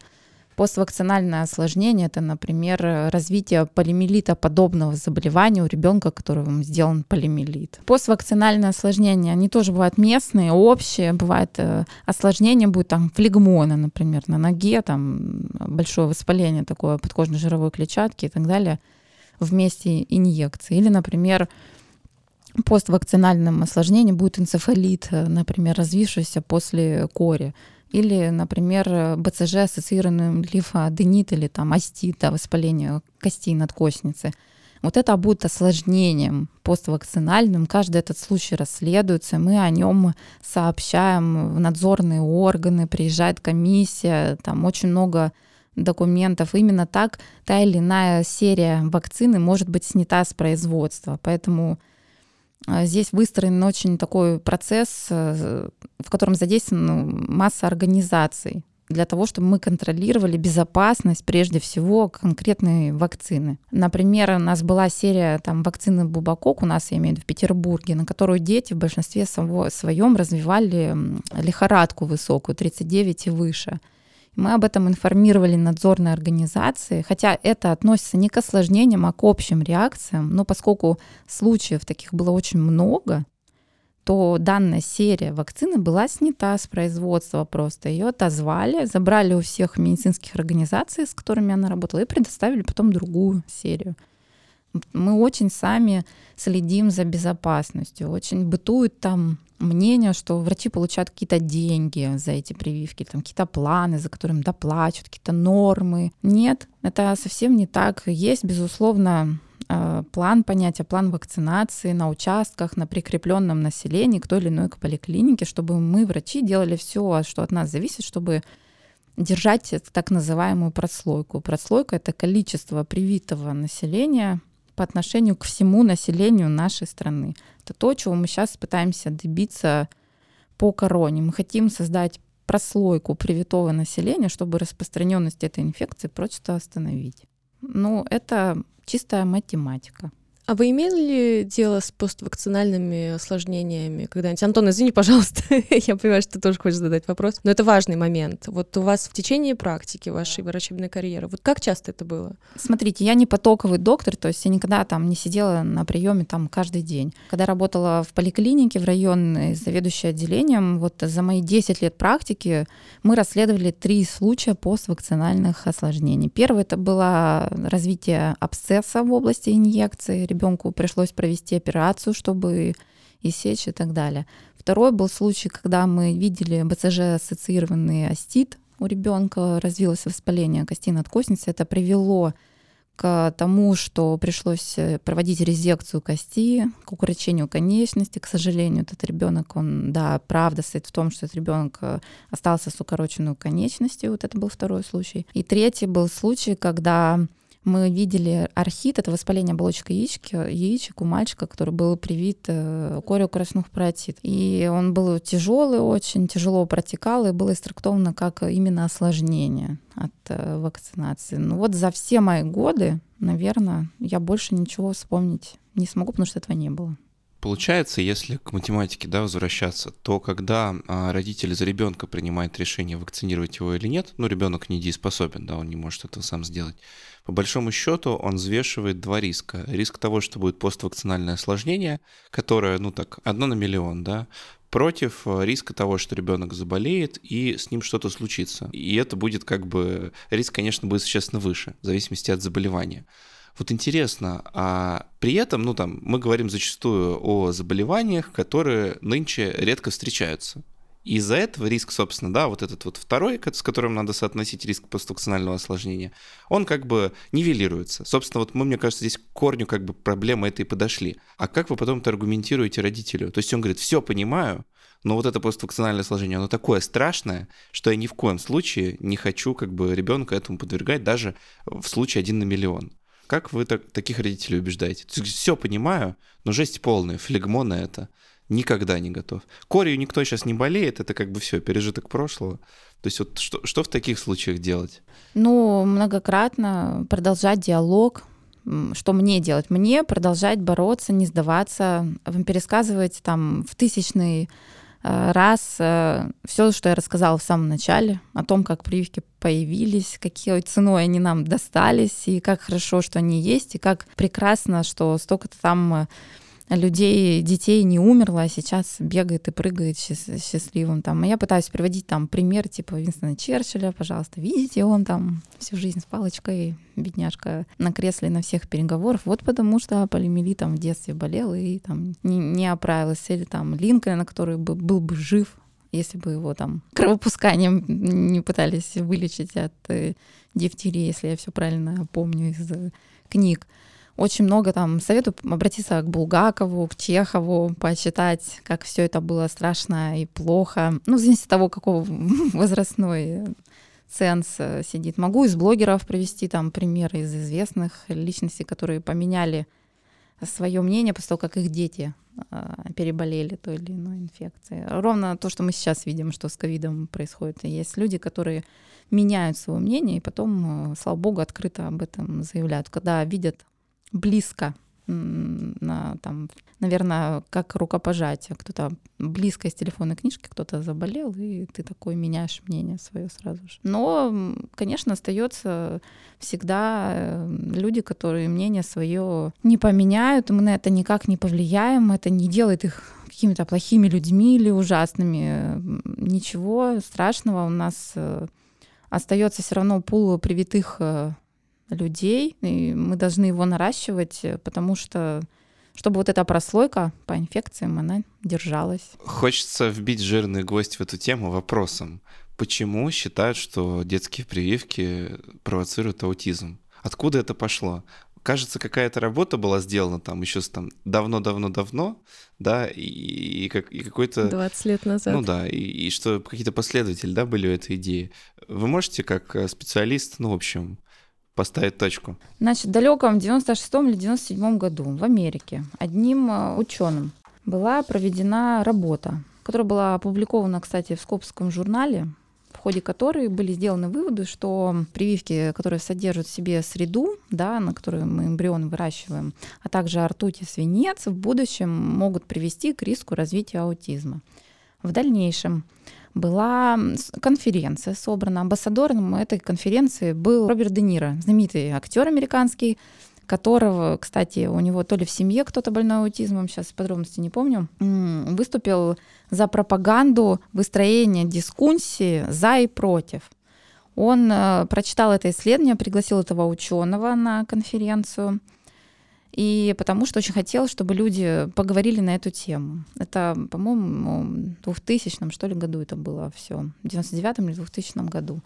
[SPEAKER 3] Поствакцинальное осложнение – это, например, развитие полимелита подобного заболевания у ребенка, которому сделан полимелит. Поствакцинальное осложнение, они тоже бывают местные, общие. Бывает э, осложнение будет там флегмона, например, на ноге, там большое воспаление такое подкожной жировой клетчатки и так далее вместе инъекции. Или, например, поствакцинальным осложнением будет энцефалит, э, например, развившийся после кори. Или, например, БЦЖ ассоциированный лимфоаденит или там астит, да, воспаление костей надкостницы. Вот это будет осложнением поствакцинальным. Каждый этот случай расследуется, мы о нем сообщаем в надзорные органы, приезжает комиссия, там очень много документов. Именно так та или иная серия вакцины может быть снята с производства. Поэтому здесь выстроен очень такой процесс, э, в котором задействована масса организаций для того, чтобы мы контролировали безопасность прежде всего конкретной вакцины. Например, у нас была серия там, вакцины Бубакок, у нас, я имею в виду, в Петербурге, на которую дети в большинстве своем развивали лихорадку высокую, 39 и выше. Мы об этом информировали надзорные организации, хотя это относится не к осложнениям, а к общим реакциям. Но поскольку случаев таких было очень много, то данная серия вакцины была снята с производства просто. Ее отозвали, забрали у всех медицинских организаций, с которыми она работала, и предоставили потом другую серию. Мы очень сами следим за безопасностью. Очень бытует там мнение, что врачи получают какие-то деньги за эти прививки, там какие-то планы, за которыми доплачивают, какие-то нормы. Нет, это совсем не так. Есть, безусловно, э, план понятия, план вакцинации на участках, на прикрепленном населении к той или иной поликлинике, чтобы мы, врачи, делали все, что от нас зависит, чтобы держать так называемую прослойку. Прослойка — это количество привитого населения по отношению к всему населению нашей страны. Это то, чего мы сейчас пытаемся добиться по короне. Мы хотим создать прослойку привитого населения, чтобы распространенность этой инфекции просто остановить. Ну, это чистая математика.
[SPEAKER 1] А вы имели дело с поствакцинальными осложнениями когда-нибудь? Антон, извини, пожалуйста, я понимаю, что ты тоже хочешь задать вопрос, но это важный момент. Вот у вас в течение практики вашей врачебной карьеры, вот как часто это было?
[SPEAKER 3] Смотрите, я не потоковый доктор, то есть я никогда там не сидела на приеме там каждый день. Когда работала в поликлинике в районной заведующей отделением, вот за мои 10 лет практики мы расследовали три случая поствакцинальных осложнений. Первый это было развитие абсцесса в области инъекции ребенку пришлось провести операцию, чтобы иссечь и так далее. Второй был случай, когда мы видели БЦЖ-ассоциированный астит у ребенка, развилось воспаление костей надкостницы. Это привело к тому, что пришлось э, проводить резекцию кости, к укорочению конечности. К сожалению, этот ребенок, он, да, правда стоит в том, что этот ребенок э, остался с укороченной конечностью. Вот это был второй случай. И третий был случай, когда мы видели архит, это воспаление оболочек яички, яичек у мальчика, который был привит э, кориокрасных паротит. И он был тяжелый очень, тяжело протекал, и было истрактовано как именно осложнение от э, вакцинации. Ну вот за все мои годы, наверное, я больше ничего вспомнить не смогу, потому что этого не было.
[SPEAKER 2] Получается, если к математике да, возвращаться, то когда а, родитель за ребенка принимает решение, вакцинировать его или нет, ну, ребенок недееспособен, да, он не может этого сам сделать, по большому счету он взвешивает два риска. Риск того, что будет поствакцинальное осложнение, которое, ну так, одно на миллион, да, против э, риска того, что ребенок заболеет и с ним что-то случится. И это будет как бы, риск, конечно, будет существенно выше, в зависимости от заболевания. Вот интересно, а при этом, ну там, мы говорим зачастую о заболеваниях, которые нынче редко встречаются. И из-за этого риск, собственно, да, вот этот вот второй, с которым надо соотносить риск поствакцинального осложнения, он как бы нивелируется. Собственно, вот мы, мне кажется, здесь к корню как бы проблемы этой подошли. А как вы потом это аргументируете родителю? То есть он говорит, все понимаю, но вот это поствакцинальное сложение, оно такое страшное, что я ни в коем случае не хочу как бы ребенка этому подвергать, даже в случае один на миллион. Как вы так, таких родителей убеждаете? Все понимаю, но жесть полная, флегмо на это. Никогда не готов. Корью никто сейчас не болеет, это как бы все, пережиток прошлого. То есть вот что, что в таких случаях делать?
[SPEAKER 3] Ну, многократно продолжать диалог, что мне делать? Мне продолжать бороться, не сдаваться, пересказывать там в тысячный раз э, все, что я рассказала в самом начале, о том, как прививки появились, какой ценой они нам достались, и как хорошо, что они есть, и как прекрасно, что столько-то там э, людей, детей не умерло, а сейчас бегает и прыгает счастливым. Там. А я пытаюсь приводить там пример типа Винстона Черчилля, пожалуйста, видите, он там всю жизнь с палочкой, бедняжка, на кресле на всех переговорах. Вот потому что полимелитом в детстве болел и там не, не оправилась. Или там Линкольн, который бы, был бы жив, если бы его там кровопусканием не пытались вылечить от э, дифтерии, если я все правильно помню из э, книг очень много там советую обратиться к Булгакову, к Чехову, почитать, как все это было страшно и плохо. Ну, в зависимости от того, какого возрастной ценз э, сидит. Могу из блогеров привести там примеры из известных личностей, которые поменяли свое мнение после того, как их дети э, переболели той или иной инфекцией. Ровно то, что мы сейчас видим, что с ковидом происходит. есть люди, которые меняют свое мнение и потом, э, слава богу, открыто об этом заявляют, когда видят близко на, там, наверное, как рукопожатие. Кто-то близко из телефонной книжки, кто-то заболел, и ты такой меняешь мнение свое сразу же. Но, конечно, остается всегда э, люди, которые мнение свое не поменяют, мы на это никак не повлияем, это не делает их какими-то плохими людьми или ужасными. Ничего страшного у нас э, остается все равно пул привитых э, людей, и мы должны его наращивать, э, потому что чтобы вот эта прослойка по инфекциям, она держалась.
[SPEAKER 2] Хочется вбить жирный гость в эту тему вопросом. Почему считают, что детские прививки провоцируют аутизм? Откуда это пошло? Кажется, какая-то работа была сделана там еще там давно-давно-давно, да, и, и, как, и какой-то...
[SPEAKER 1] 20 лет назад.
[SPEAKER 2] Ну да, и, и что какие-то последователи, да, были у этой идеи. Вы можете как э, специалист, ну, в общем, поставить точку?
[SPEAKER 3] Значит, в далеком 96-м или 97 году в Америке одним э, ученым была проведена работа, которая была опубликована, кстати, в Скопском журнале, в ходе которой были сделаны выводы, что прививки, которые содержат в себе среду, да, на которой мы эмбрионы выращиваем, а также ртуть и свинец, в будущем могут привести к риску развития аутизма. В дальнейшем была конференция собрана. Амбассадором этой конференции был Роберт Де Ниро, знаменитый актер американский, которого, кстати, у него то ли в семье кто-то больной аутизмом, сейчас подробности не помню, выступил за пропаганду выстроения дискуссии за и против. Он э, прочитал это исследование, пригласил этого ученого на конференцию – и потому что очень хотел, чтобы люди поговорили на эту тему. Это, по-моему, в 2000 что ли году это было все, в 99 или 2000 году.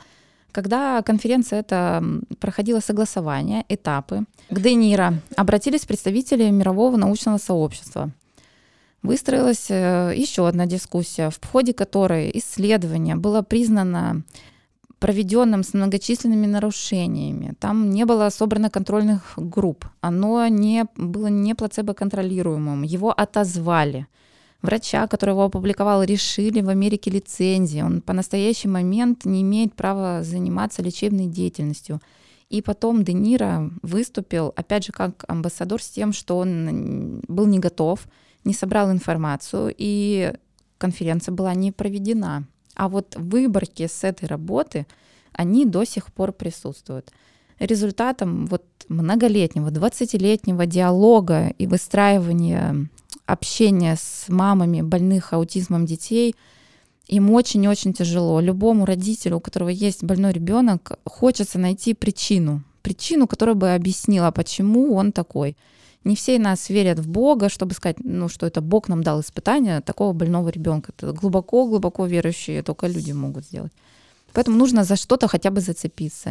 [SPEAKER 3] Когда конференция это проходила согласование, этапы, к Денира обратились представители мирового научного сообщества. Выстроилась э, еще одна дискуссия, в ходе которой исследование было признано проведенным с многочисленными нарушениями. Там не было собрано контрольных групп. Оно не, было не плацебо-контролируемым. Его отозвали. Врача, который его опубликовал, решили в Америке лицензии. Он по настоящий момент не имеет права заниматься лечебной деятельностью. И потом Де Ниро выступил, опять же, как амбассадор с тем, что он был не готов, не собрал информацию, и конференция была не проведена. А вот выборки с этой работы, они до сих пор присутствуют. Результатом вот многолетнего, 20-летнего диалога и выстраивания общения с мамами больных аутизмом детей им очень-очень тяжело. Любому родителю, у которого есть больной ребенок, хочется найти причину, причину, которая бы объяснила, почему он такой. Не все нас верят в Бога, чтобы сказать, ну, что это Бог нам дал испытание такого больного ребенка. Это глубоко-глубоко верующие только люди могут сделать. Поэтому нужно за что-то хотя бы зацепиться.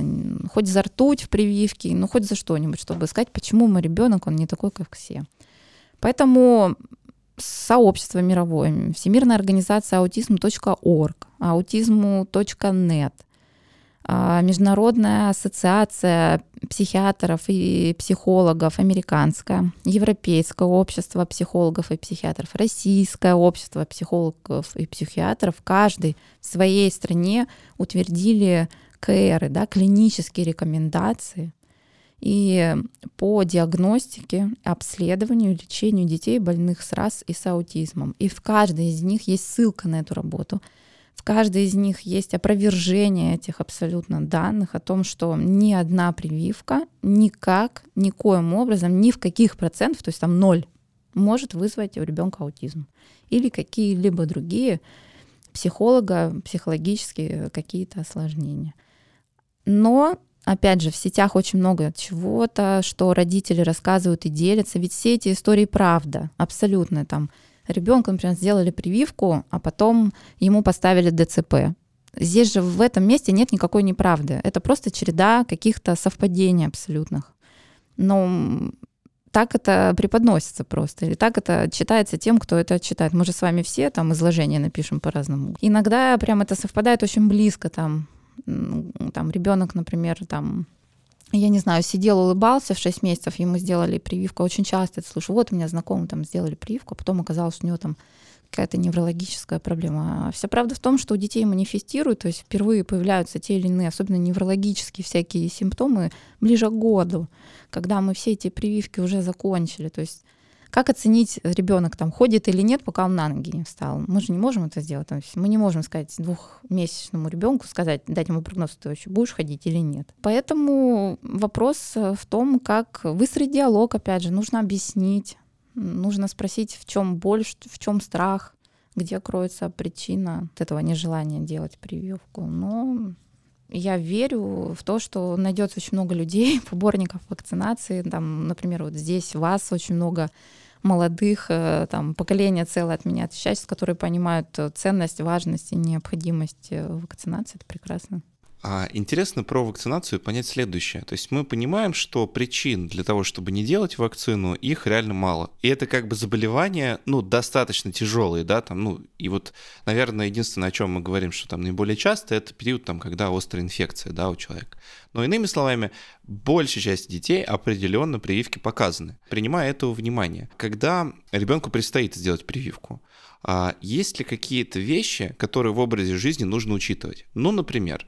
[SPEAKER 3] Хоть за ртуть в прививке, ну хоть за что-нибудь, чтобы сказать, почему мой ребенок, он не такой, как все. Поэтому сообщество мировое, Всемирная организация аутизм.орг, аутизму.нет, Международная ассоциация психиатров и психологов американская, Европейское общество психологов и психиатров, Российское общество психологов и психиатров, каждый в своей стране утвердили КР, да, клинические рекомендации и по диагностике, обследованию, лечению детей, больных с РАС и с аутизмом. И в каждой из них есть ссылка на эту работу. В каждой из них есть опровержение этих абсолютно данных о том, что ни одна прививка никак, никоим образом, ни в каких процентах, то есть там ноль, может вызвать у ребенка аутизм или какие-либо другие психолога, психологические какие-то осложнения. Но опять же, в сетях очень много чего-то, что родители рассказывают и делятся, ведь все эти истории правда, абсолютно там. Ребенку, например, сделали прививку, а потом ему поставили ДЦП. Здесь же в этом месте нет никакой неправды. Это просто череда каких-то совпадений абсолютных. Но так это преподносится просто, или так это читается тем, кто это читает. Мы же с вами все там изложения напишем по-разному. Иногда прям это совпадает очень близко там там ребенок, например, там я не знаю, сидел, улыбался в 6 месяцев, ему сделали прививку. Очень часто это слышу. Вот у меня знакомый там сделали прививку, а потом оказалось, что у него там какая-то неврологическая проблема. А вся правда в том, что у детей манифестируют, то есть впервые появляются те или иные, особенно неврологические всякие симптомы ближе к году, когда мы все эти прививки уже закончили. То есть как оценить, ребенок там ходит или нет, пока он на ноги не встал? Мы же не можем это сделать. Мы не можем сказать двухмесячному ребенку, сказать, дать ему прогноз, ты вообще будешь ходить или нет. Поэтому вопрос в том, как выстроить диалог, опять же, нужно объяснить, нужно спросить, в чем боль, в чем страх, где кроется причина этого нежелания делать прививку. Но я верю в то, что найдется очень много людей, поборников вакцинации. Там, например, вот здесь вас очень много молодых, э, там, поколение целое от меня отличается, которые понимают э, ценность, важность и необходимость э, вакцинации. Это прекрасно.
[SPEAKER 2] А интересно про вакцинацию понять следующее. То есть мы понимаем, что причин для того, чтобы не делать вакцину, их реально мало. И это как бы заболевания, ну, достаточно тяжелые, да, там, ну, и вот, наверное, единственное, о чем мы говорим, что там наиболее часто, это период, там, когда острая инфекция, да, у человека. Но иными словами, большая часть детей определенно прививки показаны. Принимая это внимание, когда ребенку предстоит сделать прививку, а есть ли какие-то вещи, которые в образе жизни нужно учитывать? Ну, например,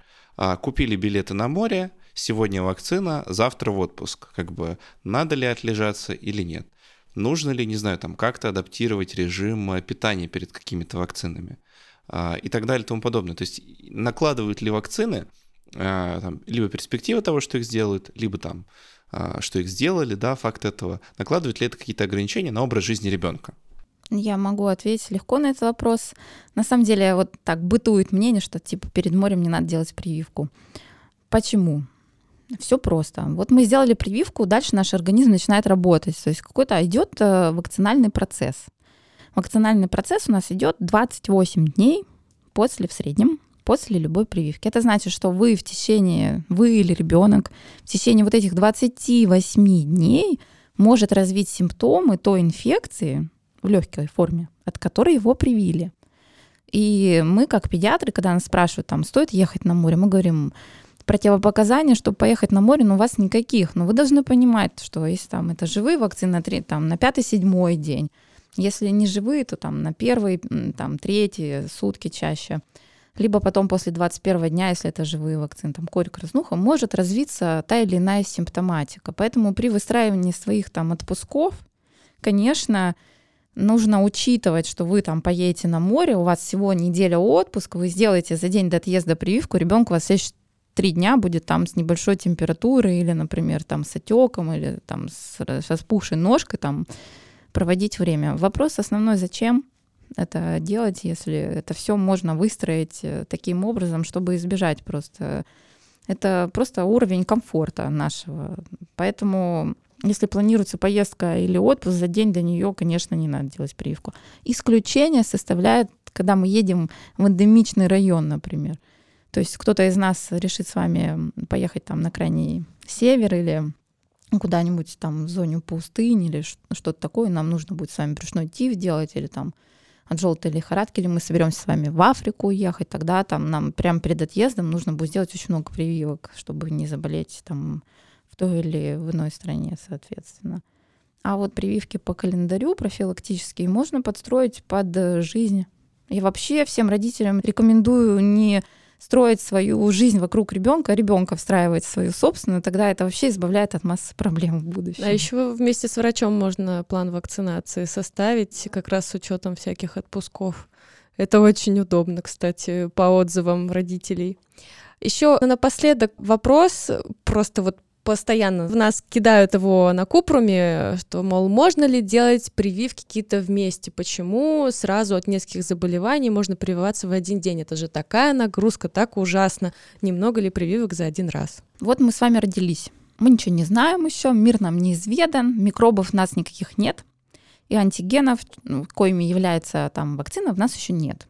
[SPEAKER 2] купили билеты на море, сегодня вакцина, завтра в отпуск. Как бы надо ли отлежаться или нет? Нужно ли, не знаю, там как-то адаптировать режим э, питания перед какими-то вакцинами? А, и так далее и тому подобное. То есть накладывают ли вакцины а, там, либо перспектива того, что их сделают, либо там, что их сделали, да, факт этого, накладывают ли это какие-то ограничения на образ жизни ребенка?
[SPEAKER 3] Я могу ответить легко на этот вопрос. На самом деле, вот так бытует мнение, что типа перед морем не надо делать прививку. Почему? Все просто. Вот мы сделали прививку, дальше наш организм начинает работать. То есть какой-то идет э, вакцинальный процесс. Вакцинальный процесс у нас идет 28 дней после, в среднем, после любой прививки. Это значит, что вы в течение, вы или ребенок, в течение вот этих 28 дней может развить симптомы той инфекции, в легкой форме, от которой его привили. И мы, как педиатры, когда нас спрашивают, там, стоит ехать на море, мы говорим, противопоказания, чтобы поехать на море, но у вас никаких. Но вы должны понимать, что если там это живые вакцины, там, на пятый-седьмой день, если не живые, то там на первый, там, третий сутки чаще. Либо потом после 21 дня, если это живые вакцины, там корь, краснуха, может развиться та или иная симптоматика. Поэтому при выстраивании своих там отпусков, конечно, нужно учитывать, что вы там поедете на море, у вас всего неделя отпуска, вы сделаете за день до отъезда прививку, ребенку вас следующие три дня будет там с небольшой температурой или, например, там с отеком или там с распухшей ножкой там проводить время. Вопрос основной, зачем это делать, если это все можно выстроить э, таким образом, чтобы избежать просто это просто уровень комфорта нашего. Поэтому если планируется поездка или отпуск, за день до нее, конечно, не надо делать прививку. Исключение составляет, когда мы едем в эндемичный район, например. То есть кто-то из нас решит с вами поехать там на крайний север или куда-нибудь там в зоне пустыни или что-то такое, нам нужно будет с вами брюшной тиф делать или там от желтой лихорадки, или мы соберемся с вами в Африку ехать, тогда там нам прямо перед отъездом нужно будет сделать очень много прививок, чтобы не заболеть там той или в иной стране, соответственно. А вот прививки по календарю профилактические можно подстроить под жизнь. И вообще всем родителям рекомендую не строить свою жизнь вокруг ребенка, а ребенка встраивать свою собственную, тогда это вообще избавляет от массы проблем в будущем.
[SPEAKER 1] А еще вместе с врачом можно план вакцинации составить, как раз с учетом всяких отпусков. Это очень удобно, кстати, по отзывам родителей. Еще напоследок вопрос, просто вот постоянно в нас кидают его на купруме, что, мол, можно ли делать прививки какие-то вместе? Почему сразу от нескольких заболеваний можно прививаться в один день? Это же такая нагрузка, так ужасно. Немного ли прививок за один раз?
[SPEAKER 3] Вот мы с вами родились. Мы ничего не знаем еще, мир нам неизведан, микробов у нас никаких нет, и антигенов, ну, коими является там вакцина, в нас еще нет.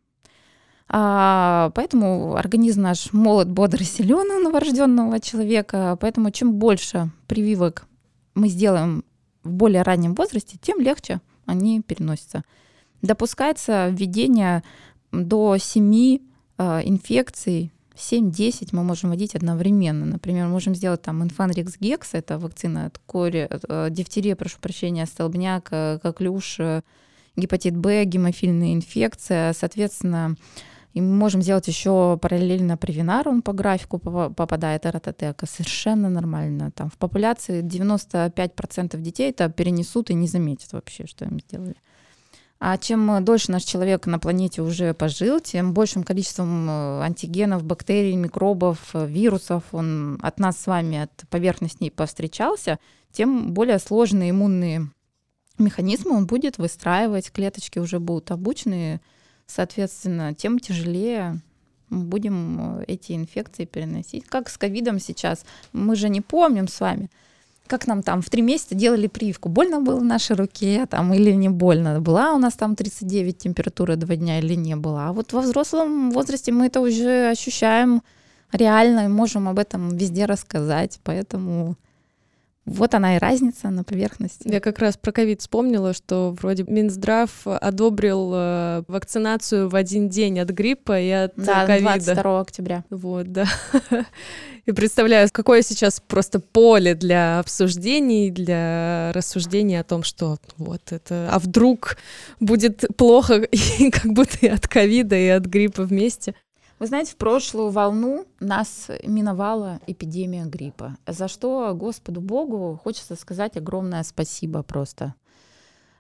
[SPEAKER 3] А, поэтому организм наш молод, бодр силен у новорожденного человека. Поэтому чем больше прививок мы сделаем в более раннем возрасте, тем легче они переносятся. Допускается введение до 7 э, инфекций 7-10 мы можем вводить одновременно. Например, можем сделать там инфанрикс гекс, это вакцина от кори, э, дифтерия, прошу прощения, столбняк, э, коклюш, э, гепатит Б, гемофильная инфекция. Соответственно, и мы можем сделать еще параллельно привинар, он по графику попадает, эрототека, совершенно нормально. Там в популяции 95% детей это перенесут и не заметят вообще, что им сделали. А чем дольше наш человек на планете уже пожил, тем большим количеством э, антигенов, бактерий, микробов, э, вирусов он от нас с вами, от поверхностей повстречался, тем более сложные иммунные механизмы он будет выстраивать, клеточки уже будут обучены Соответственно, тем тяжелее мы будем э, эти инфекции переносить. Как с ковидом сейчас. Мы же не помним с вами, как нам там в три месяца делали прививку. Больно было в нашей руке там или не больно? Была у нас там 39 температура два дня или не была? А вот во взрослом возрасте мы это уже ощущаем реально и можем об этом везде рассказать. Поэтому вот она и разница на поверхности.
[SPEAKER 1] Я как раз про ковид вспомнила, что вроде Минздрав одобрил э, вакцинацию в один день от гриппа и от
[SPEAKER 3] да,
[SPEAKER 1] ковида.
[SPEAKER 3] 22 октября.
[SPEAKER 1] Вот, да. И представляю, какое сейчас просто поле для обсуждений, для рассуждений о том, что вот это, а вдруг будет плохо и как будто и от ковида, и от гриппа вместе.
[SPEAKER 3] Вы знаете, в прошлую волну нас миновала эпидемия гриппа, за что Господу Богу хочется сказать огромное спасибо просто.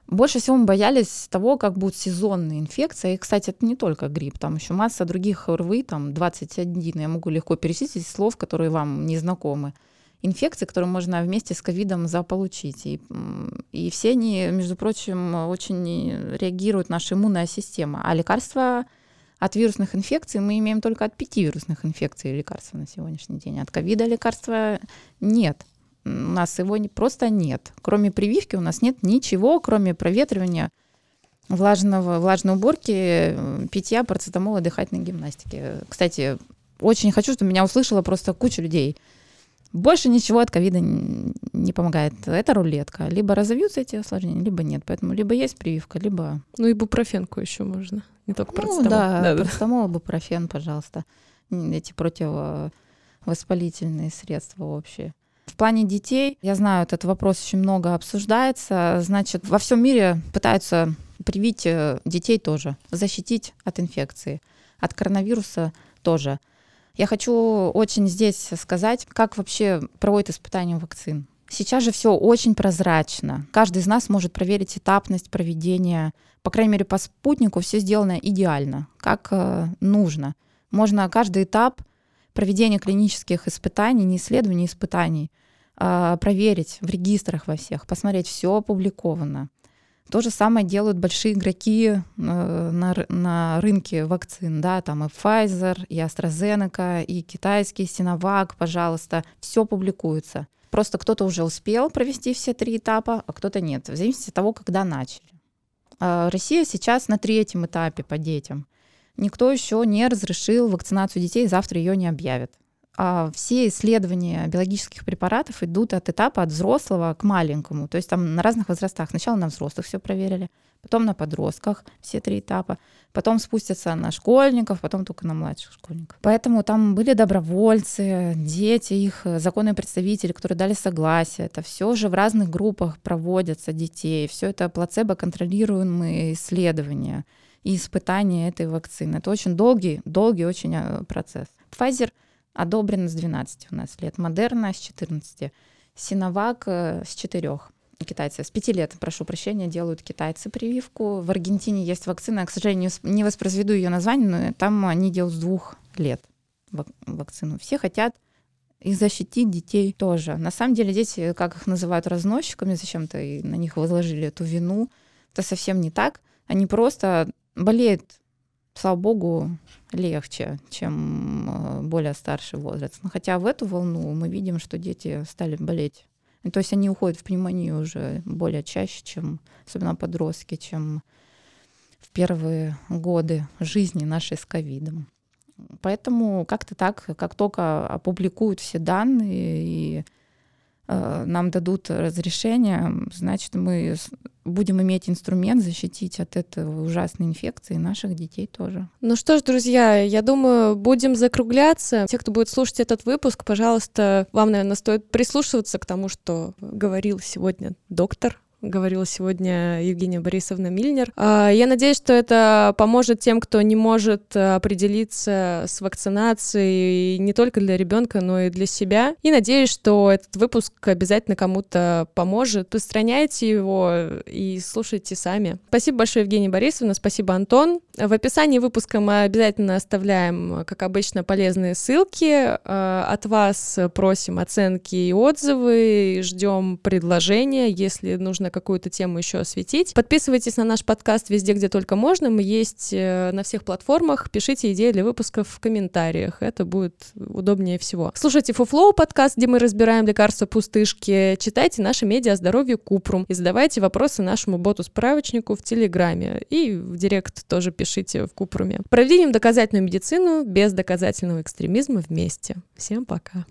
[SPEAKER 3] Больше всего мы боялись того, как будут сезонные инфекции. И, кстати, это не только грипп, там еще масса других РВИ, там 21, я могу легко перечислить слов, которые вам не знакомы. Инфекции, которые можно вместе с ковидом заполучить. И, и все они, между прочим, очень реагирует наша иммунная система. А лекарства от вирусных инфекций мы имеем только от пяти вирусных инфекций лекарства на сегодняшний день. От ковида лекарства нет. У нас его просто нет. Кроме прививки у нас нет ничего, кроме проветривания влажного, влажной уборки, питья, парацетамола, дыхательной гимнастики. Кстати, очень хочу, чтобы меня услышала просто куча людей. Больше ничего от ковида не помогает. Это рулетка. Либо разовьются эти осложнения, либо нет. Поэтому либо есть прививка, либо...
[SPEAKER 1] Ну и бупрофенку еще можно. Не только
[SPEAKER 3] парацетамол. Ну, да, да, парацетамол, бупрофен, пожалуйста. Эти противовоспалительные средства общие. В плане детей, я знаю, этот вопрос очень много обсуждается. Значит, во всем мире пытаются привить э, детей тоже, защитить от инфекции, от коронавируса тоже. Я хочу очень здесь сказать, как вообще проводят испытания вакцин. Сейчас же все очень прозрачно. Каждый из нас может проверить этапность проведения. По крайней мере, по спутнику все сделано идеально, как э, нужно. Можно каждый этап проведения клинических испытаний, не исследований, испытаний, э, проверить в регистрах во всех, посмотреть, все опубликовано. То же самое делают большие игроки э, на, на рынке вакцин, да, там и Pfizer, и AstraZeneca, и китайский Sinovac, пожалуйста, все публикуется. Просто кто-то уже успел провести все три этапа, а кто-то нет, в зависимости от того, когда начали. А Россия сейчас на третьем этапе по детям. Никто еще не разрешил вакцинацию детей, завтра ее не объявят. А все исследования биологических препаратов идут от этапа от взрослого к маленькому. То есть там на разных возрастах. Сначала на взрослых все проверили, потом на подростках все три этапа, потом спустятся на школьников, потом только на младших школьников. Поэтому там были добровольцы, дети, их законные представители, которые дали согласие. Это все же в разных группах проводятся детей. Все это плацебо-контролируемые исследования и испытания этой вакцины. Это очень долгий, долгий очень э, процесс. Pfizer — одобрено с 12 у нас лет, Модерна с 14, Синовак э, с 4 китайцы. С 5 лет, прошу прощения, делают китайцы прививку. В Аргентине есть вакцина, к сожалению, не воспроизведу ее название, но там они делают с двух лет вакцину. Все хотят и защитить детей тоже. На самом деле дети, как их называют разносчиками, зачем-то и на них возложили эту вину. Это совсем не так. Они просто болеют слава богу, легче, чем э, более старший возраст. Но хотя в эту волну мы видим, что дети стали болеть. То есть они уходят в пневмонию уже более чаще, чем, особенно подростки, чем в первые годы жизни нашей с ковидом. Поэтому как-то так, как только опубликуют все данные и нам дадут разрешение, значит, мы будем иметь инструмент защитить от этой ужасной инфекции наших детей тоже.
[SPEAKER 1] Ну что ж, друзья, я думаю, будем закругляться. Те, кто будет слушать этот выпуск, пожалуйста, вам, наверное, стоит прислушиваться к тому, что говорил сегодня доктор говорила сегодня Евгения Борисовна Мильнер. А, я надеюсь, что это поможет тем, кто не может определиться с вакцинацией не только для ребенка, но и для себя. И надеюсь, что этот выпуск обязательно кому-то поможет. Распространяйте его и слушайте сами. Спасибо большое, Евгения Борисовна, спасибо, Антон. В описании выпуска мы обязательно оставляем, как обычно, полезные ссылки. А, от вас просим оценки и отзывы, ждем предложения, если нужно нужно какую-то тему еще осветить. Подписывайтесь на наш подкаст везде, где только можно. Мы есть э, на всех платформах. Пишите идеи для выпусков в комментариях. Это будет удобнее всего. Слушайте Фуфлоу подкаст, где мы разбираем лекарства пустышки. Читайте наши медиа о здоровье Купрум. И задавайте вопросы нашему боту-справочнику в Телеграме. И в Директ тоже пишите в Купруме. Проведем доказательную медицину без доказательного экстремизма вместе. Всем пока.